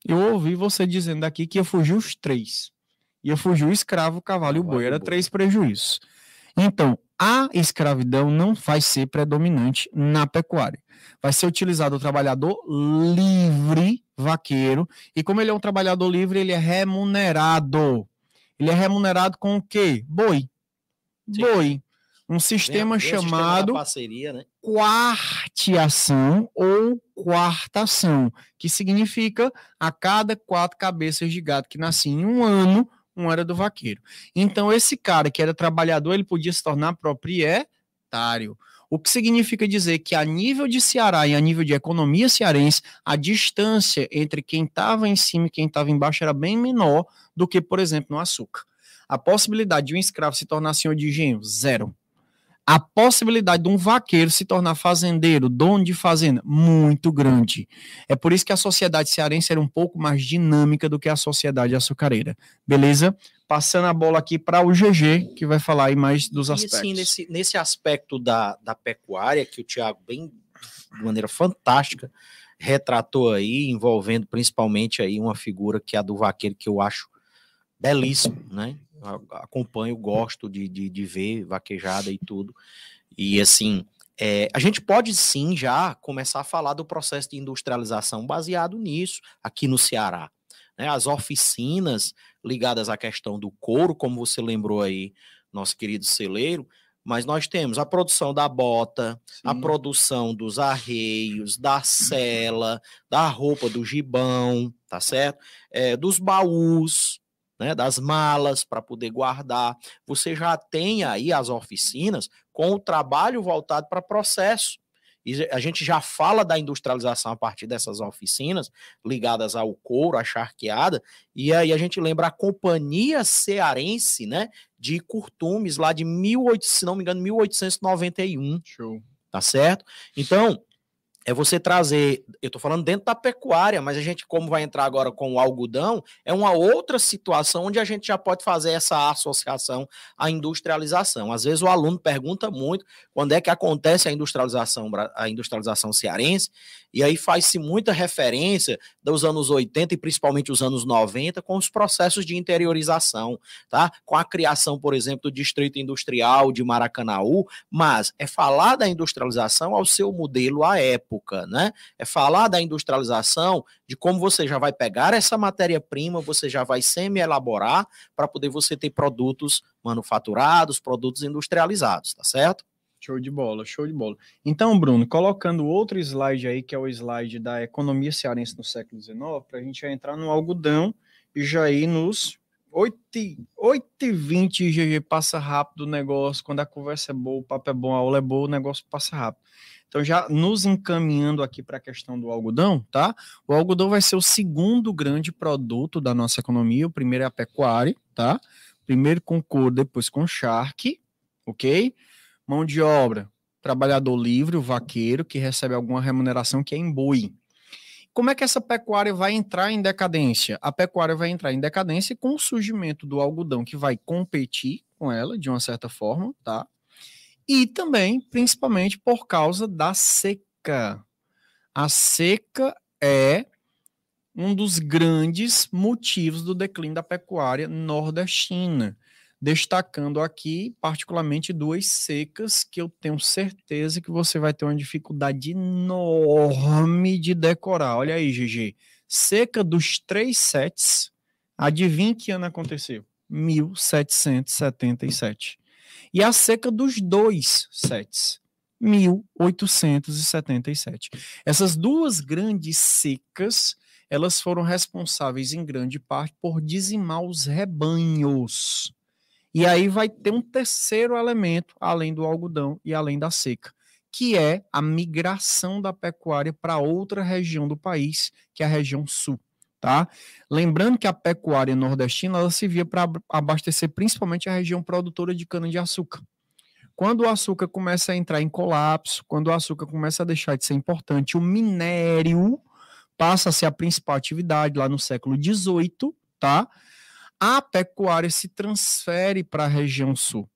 Eu ouvi você dizendo aqui que ia fugir os três. Ia fugir o escravo, o cavalo e o boi. Era três prejuízos. Então, a escravidão não vai ser predominante na pecuária. Vai ser utilizado o trabalhador livre, vaqueiro, e como ele é um trabalhador livre, ele é remunerado. Ele é remunerado com o quê? Boi. Sim. Boi um sistema chamado parceria, né? quarteação ou quartação, que significa a cada quatro cabeças de gato que nasciam em um ano, um era do vaqueiro. Então, esse cara que era trabalhador, ele podia se tornar proprietário. O que significa dizer que a nível de Ceará e a nível de economia cearense, a distância entre quem estava em cima e quem estava embaixo era bem menor do que, por exemplo, no açúcar. A possibilidade de um escravo se tornar senhor de engenho, zero. A possibilidade de um vaqueiro se tornar fazendeiro, dono de fazenda, muito grande. É por isso que a sociedade cearense era um pouco mais dinâmica do que a sociedade açucareira. Beleza? Passando a bola aqui para o GG, que vai falar aí mais dos aspectos. E sim, nesse, nesse aspecto da, da pecuária, que o Tiago, bem de maneira fantástica, retratou aí, envolvendo principalmente aí uma figura que é a do vaqueiro, que eu acho belíssimo, né? Acompanho, gosto de, de, de ver vaquejada e tudo. E assim, é, a gente pode sim já começar a falar do processo de industrialização baseado nisso aqui no Ceará. Né? As oficinas ligadas à questão do couro, como você lembrou aí, nosso querido celeiro, mas nós temos a produção da bota, Sim. a produção dos arreios, da cela, da roupa do gibão, tá certo? É, dos baús, né, das malas para poder guardar. Você já tem aí as oficinas com o trabalho voltado para processo. E a gente já fala da industrialização a partir dessas oficinas ligadas ao couro, à charqueada, e aí a gente lembra a Companhia Cearense, né, de Curtumes, lá de 18, se não me engano, 1891. Show. Tá certo? Então, é você trazer, eu estou falando dentro da pecuária, mas a gente, como vai entrar agora com o algodão, é uma outra situação onde a gente já pode fazer essa associação à industrialização. Às vezes o aluno pergunta muito quando é que acontece a industrialização, a industrialização cearense, e aí faz-se muita referência dos anos 80 e principalmente os anos 90 com os processos de interiorização, tá? Com a criação, por exemplo, do Distrito Industrial de Maracanaú, mas é falar da industrialização ao seu modelo à época, né? É falar da industrialização de como você já vai pegar essa matéria-prima, você já vai semi-elaborar para poder você ter produtos manufaturados, produtos industrializados, tá certo? Show de bola, show de bola. Então, Bruno, colocando outro slide aí, que é o slide da economia cearense no século XIX, para a gente entrar no algodão e já ir nos 8, 8 e 20 GG passa rápido o negócio, quando a conversa é boa, o papo é bom, a aula é boa, o negócio passa rápido. Então, já nos encaminhando aqui para a questão do algodão, tá? O algodão vai ser o segundo grande produto da nossa economia. O primeiro é a pecuária, tá? Primeiro com couro, depois com charque, ok? Mão de obra, trabalhador livre, o vaqueiro, que recebe alguma remuneração que é em boi. Como é que essa pecuária vai entrar em decadência? A pecuária vai entrar em decadência com o surgimento do algodão, que vai competir com ela, de uma certa forma, tá? E também, principalmente, por causa da seca. A seca é um dos grandes motivos do declínio da pecuária nordestina destacando aqui, particularmente, duas secas que eu tenho certeza que você vai ter uma dificuldade enorme de decorar. Olha aí, GG. Seca dos três sets. Adivinha que ano aconteceu? 1777. E a seca dos dois sets. 1877. Essas duas grandes secas, elas foram responsáveis em grande parte por dizimar os rebanhos. E aí vai ter um terceiro elemento, além do algodão e além da seca, que é a migração da pecuária para outra região do país, que é a região sul. Tá? Lembrando que a pecuária nordestina ela se via para abastecer principalmente a região produtora de cana-de-açúcar. Quando o açúcar começa a entrar em colapso, quando o açúcar começa a deixar de ser importante, o minério passa a ser a principal atividade lá no século XVIII, tá? a pecuária se transfere para a região sul.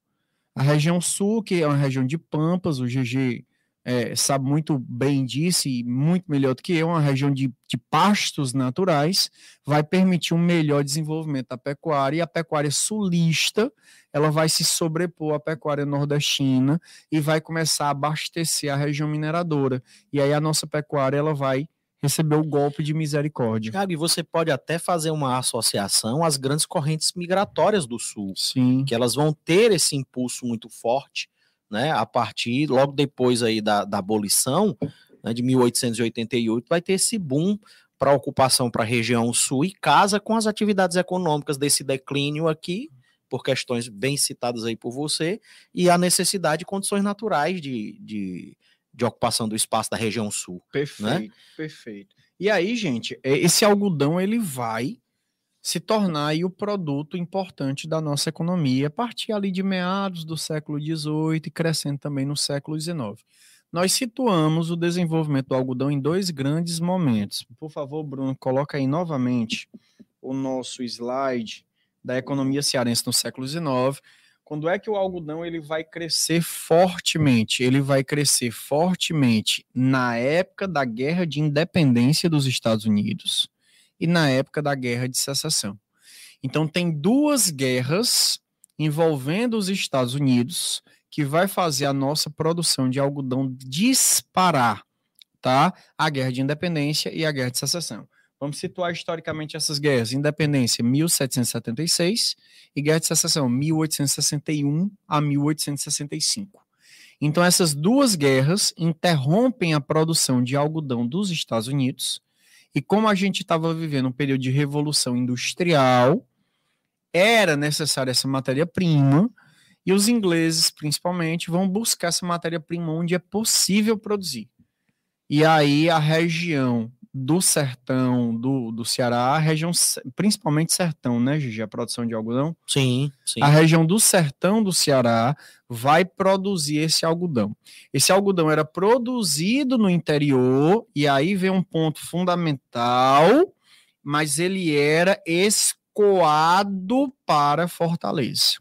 A região sul, que é uma região de pampas, o GG é, sabe muito bem disso e muito melhor do que eu, uma região de, de pastos naturais, vai permitir um melhor desenvolvimento da pecuária, e a pecuária sulista, ela vai se sobrepor à pecuária nordestina e vai começar a abastecer a região mineradora. E aí a nossa pecuária, ela vai recebeu o golpe de misericórdia. Thiago, e você pode até fazer uma associação às grandes correntes migratórias do Sul, Sim. que elas vão ter esse impulso muito forte, né, a partir, logo depois aí da, da abolição, né, de 1888, vai ter esse boom para ocupação para a região sul e casa com as atividades econômicas desse declínio aqui, por questões bem citadas aí por você, e a necessidade de condições naturais de, de, de ocupação do espaço da região sul. Né? Perfeito, né? perfeito. E aí, gente, é, esse algodão ele vai se tornar aí o produto importante da nossa economia a partir ali de meados do século XVIII e crescendo também no século XIX. Nós situamos o desenvolvimento do algodão em dois grandes momentos. Por favor, Bruno, coloca aí novamente o nosso slide da economia cearense no século XIX. Quando é que o algodão ele vai crescer fortemente? Ele vai crescer fortemente na época da Guerra de Independência dos Estados Unidos e na época da Guerra de Secessão. Então, tem duas guerras envolvendo os Estados Unidos que vai fazer a nossa produção de algodão disparar, tá? A Guerra de Independência e a Guerra de Secessão. Vamos situar historicamente essas guerras. Independência, 1776, e Guerra de Secessão, 1861 a 1865. Então, essas duas guerras interrompem a produção de algodão dos Estados Unidos e como a gente estava vivendo um período de revolução industrial, era necessária essa matéria-prima, e os ingleses, principalmente, vão buscar essa matéria-prima onde é possível produzir. E aí a região do sertão do, do Ceará, a região, principalmente sertão, né, Gigi? A produção de algodão? Sim, sim. A região do sertão do Ceará vai produzir esse algodão. Esse algodão era produzido no interior, e aí vem um ponto fundamental, mas ele era escoado para Fortaleza.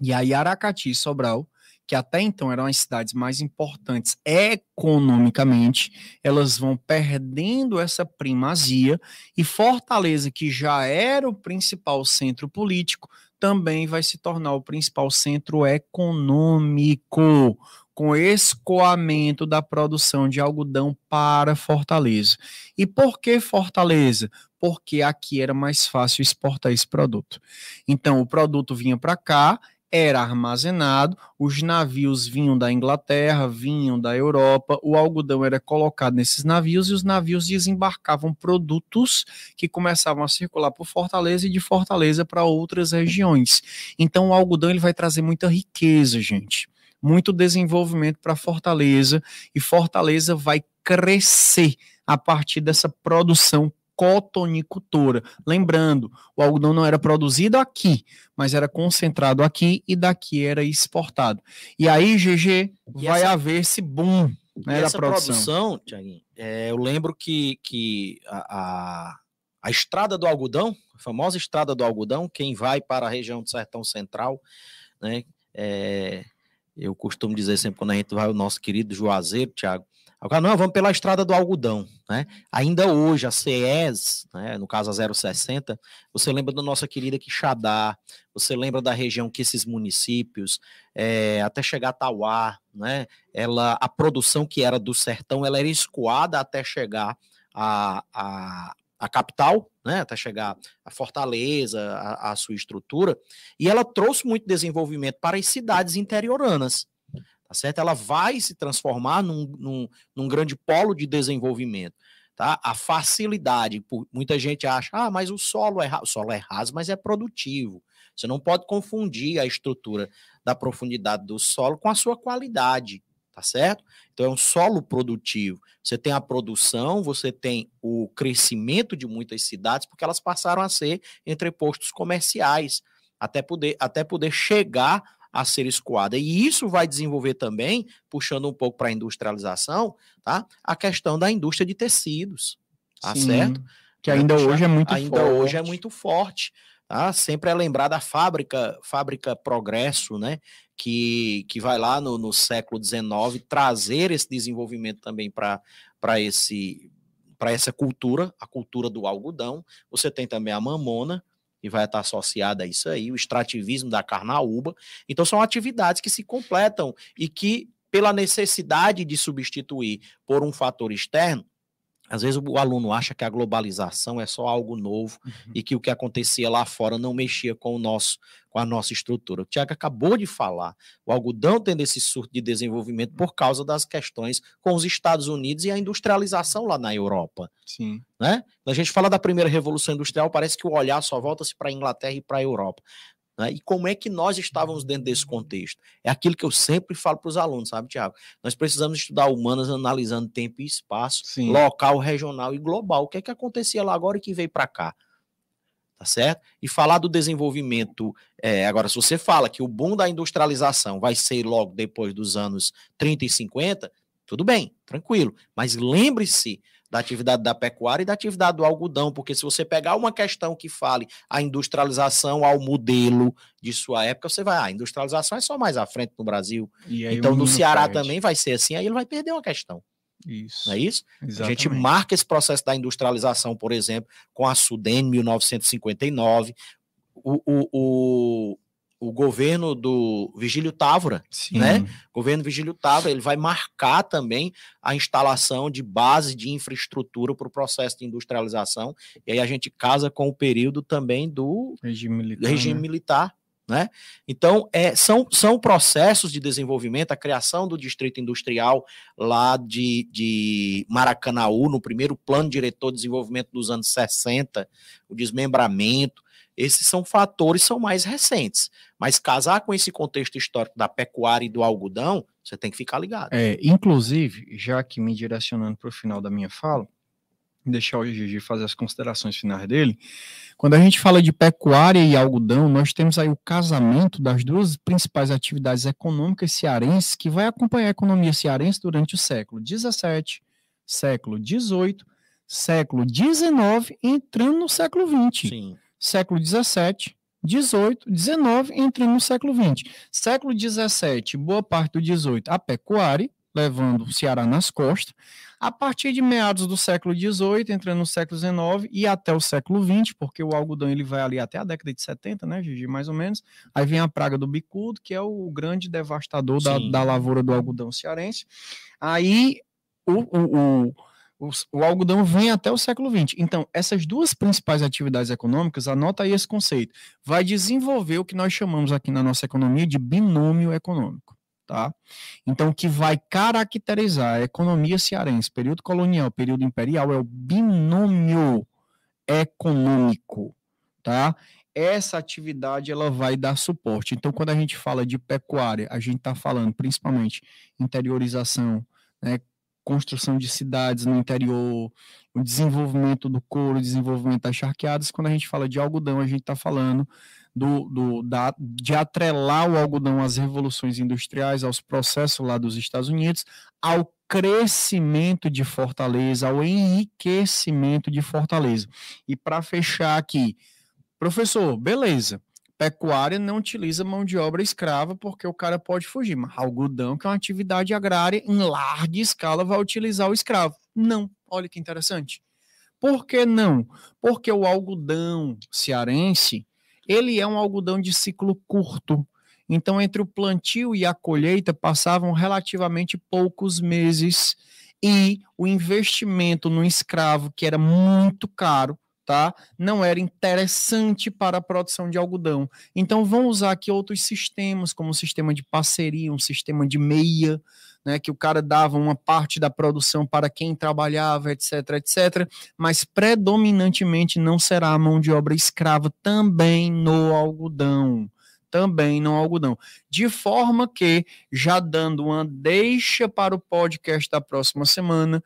E aí Aracati e Sobral que até então eram as cidades mais importantes economicamente, elas vão perdendo essa primazia e Fortaleza, que já era o principal centro político, também vai se tornar o principal centro econômico, com escoamento da produção de algodão para Fortaleza. E por que Fortaleza? Porque aqui era mais fácil exportar esse produto. Então, o produto vinha para cá, era armazenado, os navios vinham da Inglaterra, vinham da Europa, o algodão era colocado nesses navios e os navios desembarcavam produtos que começavam a circular por Fortaleza e de Fortaleza para outras regiões. Então o algodão ele vai trazer muita riqueza, gente. Muito desenvolvimento para Fortaleza e Fortaleza vai crescer a partir dessa produção cotonicultora. Lembrando, o algodão não era produzido aqui, mas era concentrado aqui e daqui era exportado. E aí, GG, e vai essa, haver esse boom né, da essa produção. produção é, eu lembro que, que a, a, a estrada do algodão, a famosa estrada do algodão, quem vai para a região do Sertão Central, né, é, eu costumo dizer sempre quando a gente vai o nosso querido Juazeiro, Tiago, Agora, não, vamos pela estrada do algodão, né? Ainda hoje, a CES, né, no caso a 060, você lembra da nossa querida Quixadá, você lembra da região que esses municípios, é, até chegar a Tauá, né? Ela, a produção que era do sertão, ela era escoada até chegar a, a, a capital, né, até chegar a Fortaleza, a, a, sua estrutura, e ela trouxe muito desenvolvimento para as cidades interioranas tá certo? Ela vai se transformar num, num, num grande polo de desenvolvimento. Tá? A facilidade, muita gente acha, ah, mas o solo é raso, o solo é raso, mas é produtivo. Você não pode confundir a estrutura da profundidade do solo com a sua qualidade, tá certo? Então é um solo produtivo. Você tem a produção, você tem o crescimento de muitas cidades, porque elas passaram a ser entrepostos comerciais, até poder, até poder chegar a ser escoada. E isso vai desenvolver também, puxando um pouco para a industrialização, tá? A questão da indústria de tecidos, tá Sim, certo? Que ainda hoje é muito ainda forte. hoje é muito forte. Tá? Sempre é lembrar da fábrica, fábrica Progresso, né? Que, que vai lá no, no século XIX trazer esse desenvolvimento também para esse para essa cultura, a cultura do algodão. Você tem também a mamona, e vai estar associada a isso aí, o extrativismo da carnaúba. Então, são atividades que se completam e que, pela necessidade de substituir por um fator externo, às vezes o aluno acha que a globalização é só algo novo uhum. e que o que acontecia lá fora não mexia com o nosso, com a nossa estrutura. O Tiago acabou de falar. O algodão tendo esse surto de desenvolvimento por causa das questões com os Estados Unidos e a industrialização lá na Europa. Sim. Né? Quando a gente fala da primeira revolução industrial, parece que o olhar só volta-se para a Inglaterra e para a Europa. Né? E como é que nós estávamos dentro desse contexto? É aquilo que eu sempre falo para os alunos, sabe, Tiago? Nós precisamos estudar humanas analisando tempo e espaço, Sim. local, regional e global. O que é que acontecia lá agora e que veio para cá? Tá certo? E falar do desenvolvimento. É, agora, se você fala que o boom da industrialização vai ser logo depois dos anos 30 e 50, tudo bem, tranquilo. Mas lembre-se da atividade da pecuária e da atividade do algodão, porque se você pegar uma questão que fale a industrialização ao modelo de sua época, você vai, ah, a industrialização é só mais à frente no Brasil. então no Ceará perde. também vai ser assim, aí ele vai perder uma questão. Isso. Não é isso? Exatamente. A gente marca esse processo da industrialização, por exemplo, com a Sudene 1959, o, o, o, o governo do Vigílio Távora, Sim. né? O governo Vigílio Távora, ele vai marcar também a instalação de base de infraestrutura para o processo de industrialização, e aí a gente casa com o período também do regime militar, regime né? militar né? Então, é, são, são processos de desenvolvimento, a criação do distrito industrial lá de, de Maracanaú, no primeiro plano diretor de desenvolvimento dos anos 60, o desmembramento, esses são fatores são mais recentes. Mas casar com esse contexto histórico da pecuária e do algodão, você tem que ficar ligado. É, inclusive, já que me direcionando para o final da minha fala, deixar o Gigi fazer as considerações finais dele. Quando a gente fala de pecuária e algodão, nós temos aí o casamento das duas principais atividades econômicas cearenses que vai acompanhar a economia cearense durante o século XVII, século XVIII, século XIX, entrando no século XX. Sim século XVII, 18, 19, entrando no século 20. Século 17, boa parte do 18, a pecuária, levando o Ceará nas costas. A partir de meados do século 18, entrando no século 19 e até o século 20, porque o algodão ele vai ali até a década de 70, né, Gigi, mais ou menos. Aí vem a praga do bicudo, que é o grande devastador da, da lavoura do algodão cearense. Aí o, o, o o, o, algodão vem até o século XX. Então, essas duas principais atividades econômicas, anota aí esse conceito, vai desenvolver o que nós chamamos aqui na nossa economia de binômio econômico. Tá? Então, que vai caracterizar a economia cearense, período colonial, período imperial, é o binômio econômico. Tá? Essa atividade ela vai dar suporte. Então, quando a gente fala de pecuária, a gente está falando principalmente interiorização, né, construção de cidades no interior, o desenvolvimento do couro, o desenvolvimento das charqueadas. Quando a gente fala de algodão, a gente está falando do, do, da, de atrelar o algodão às revoluções industriais, aos processos lá dos Estados Unidos, ao crescimento de Fortaleza, ao enriquecimento de Fortaleza. E para fechar aqui, professor, beleza pecuária não utiliza mão de obra escrava porque o cara pode fugir. Mas algodão, que é uma atividade agrária em larga escala, vai utilizar o escravo. Não. Olha que interessante. Por que não? Porque o algodão cearense, ele é um algodão de ciclo curto. Então, entre o plantio e a colheita passavam relativamente poucos meses e o investimento no escravo, que era muito caro, tá? Não era interessante para a produção de algodão. Então vão usar aqui outros sistemas, como o sistema de parceria, um sistema de meia, né, que o cara dava uma parte da produção para quem trabalhava, etc, etc, mas predominantemente não será a mão de obra escrava também no algodão também no algodão. De forma que, já dando uma deixa para o podcast da próxima semana,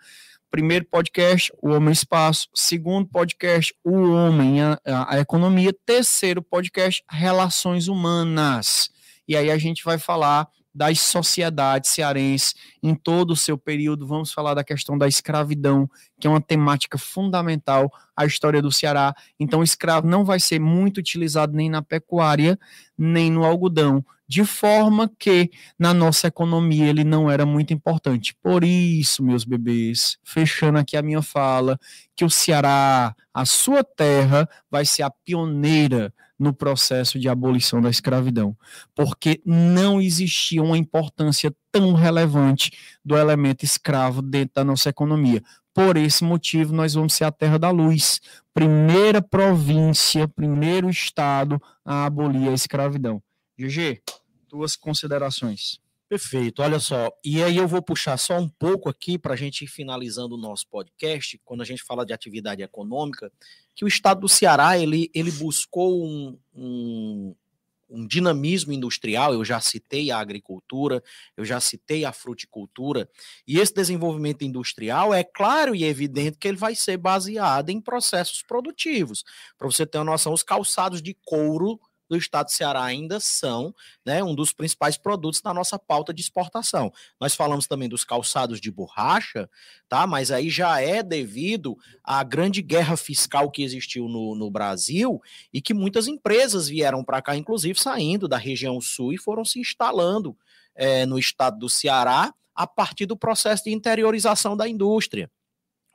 Primeiro podcast, o Homem Espaço. Segundo podcast, o Homem, a, a Economia. Terceiro podcast, Relações Humanas. E aí a gente vai falar das sociedades cearenses em todo o seu período. Vamos falar da questão da escravidão, que é uma temática fundamental à história do Ceará. Então, o escravo não vai ser muito utilizado nem na pecuária, nem no algodão de forma que na nossa economia ele não era muito importante. Por isso, meus bebês, fechando aqui a minha fala, que o Ceará, a sua terra, vai ser a pioneira no processo de abolição da escravidão, porque não existia uma importância tão relevante do elemento escravo dentro da nossa economia. Por esse motivo, nós vamos ser a terra da luz, primeira província, primeiro estado a abolir a escravidão. GG, tuas considerações. Perfeito, olha só. E aí eu vou puxar só um pouco aqui para a gente ir finalizando o nosso podcast, quando a gente fala de atividade econômica, que o estado do Ceará ele, ele buscou um, um, um dinamismo industrial, eu já citei a agricultura, eu já citei a fruticultura, e esse desenvolvimento industrial é claro e evidente que ele vai ser baseado em processos produtivos. Para você ter uma noção, os calçados de couro do estado do Ceará ainda são né, um dos principais produtos da nossa pauta de exportação. Nós falamos também dos calçados de borracha, tá? Mas aí já é devido à grande guerra fiscal que existiu no, no Brasil e que muitas empresas vieram para cá, inclusive saindo da região sul e foram se instalando é, no estado do Ceará a partir do processo de interiorização da indústria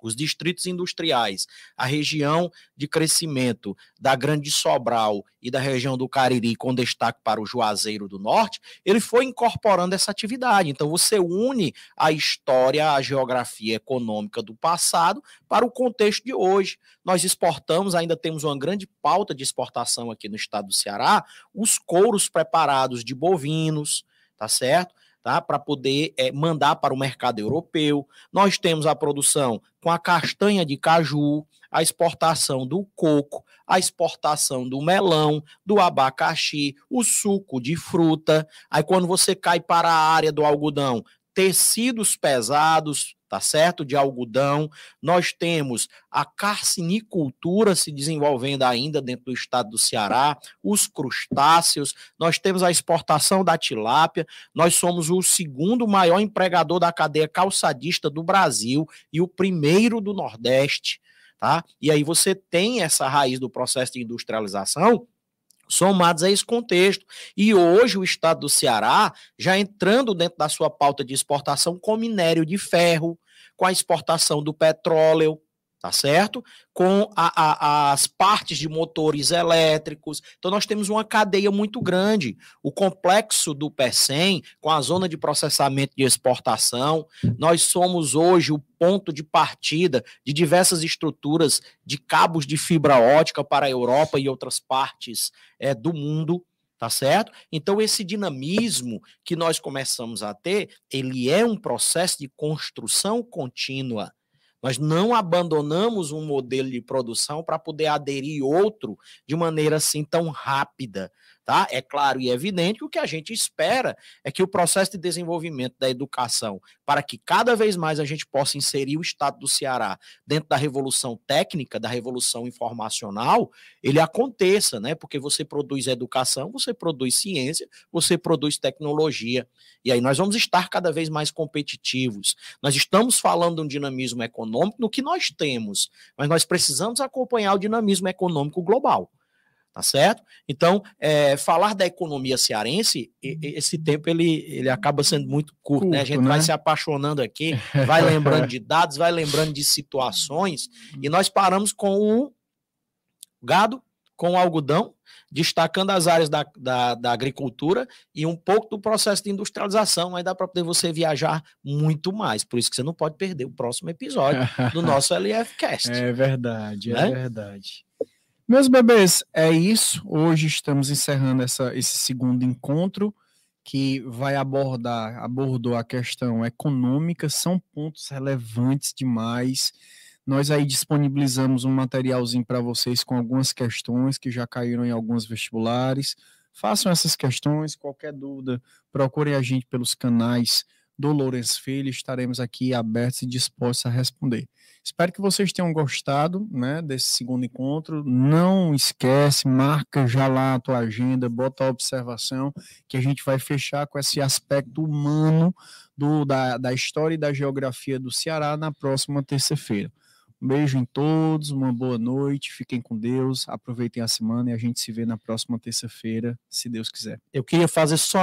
os distritos industriais, a região de crescimento da Grande Sobral e da região do Cariri, com destaque para o Juazeiro do Norte, ele foi incorporando essa atividade. Então, você une a história, a geografia econômica do passado para o contexto de hoje. Nós exportamos, ainda temos uma grande pauta de exportação aqui no estado do Ceará, os couros preparados de bovinos, tá certo? Tá? Para poder é, mandar para o mercado europeu. Nós temos a produção com a castanha de caju, a exportação do coco, a exportação do melão, do abacaxi, o suco de fruta. Aí quando você cai para a área do algodão, tecidos pesados, tá certo? De algodão. Nós temos a carcinicultura se desenvolvendo ainda dentro do estado do Ceará, os crustáceos, nós temos a exportação da tilápia, nós somos o segundo maior empregador da cadeia calçadista do Brasil e o primeiro do Nordeste, tá? E aí você tem essa raiz do processo de industrialização somados a esse contexto. E hoje o estado do Ceará, já entrando dentro da sua pauta de exportação com minério de ferro, com a exportação do petróleo, tá certo? Com a, a, as partes de motores elétricos. Então, nós temos uma cadeia muito grande. O complexo do PECEM, com a zona de processamento de exportação, nós somos hoje o ponto de partida de diversas estruturas de cabos de fibra ótica para a Europa e outras partes é, do mundo tá certo? Então esse dinamismo que nós começamos a ter, ele é um processo de construção contínua. Nós não abandonamos um modelo de produção para poder aderir outro de maneira assim tão rápida. Tá? É claro e evidente que o que a gente espera é que o processo de desenvolvimento da educação, para que cada vez mais a gente possa inserir o Estado do Ceará dentro da revolução técnica, da revolução informacional, ele aconteça, né? Porque você produz educação, você produz ciência, você produz tecnologia. E aí nós vamos estar cada vez mais competitivos. Nós estamos falando de um dinamismo econômico no que nós temos, mas nós precisamos acompanhar o dinamismo econômico global tá certo? Então, é, falar da economia cearense, esse tempo ele, ele acaba sendo muito curto, curto né? A gente né? vai se apaixonando aqui, vai lembrando de dados, vai lembrando de situações, e nós paramos com o gado, com o algodão, destacando as áreas da, da, da, agricultura e um pouco do processo de industrialização. Aí dá para poder você viajar muito mais. Por isso que você não pode perder o próximo episódio do (laughs) nosso LFcast. É verdade, é né? verdade. Meus bebês, é isso. Hoje estamos encerrando essa, esse segundo encontro que vai abordar, abordou a questão econômica, são pontos relevantes demais. Nós aí disponibilizamos um materialzinho para vocês com algumas questões que já caíram em alguns vestibulares. Façam essas questões, qualquer dúvida, procurem a gente pelos canais do Lourenço Filho, estaremos aqui abertos e dispostos a responder. Espero que vocês tenham gostado né, desse segundo encontro. Não esquece, marca já lá a tua agenda, bota a observação, que a gente vai fechar com esse aspecto humano do, da, da história e da geografia do Ceará na próxima terça-feira. Um beijo em todos, uma boa noite, fiquem com Deus, aproveitem a semana e a gente se vê na próxima terça-feira, se Deus quiser. Eu queria fazer só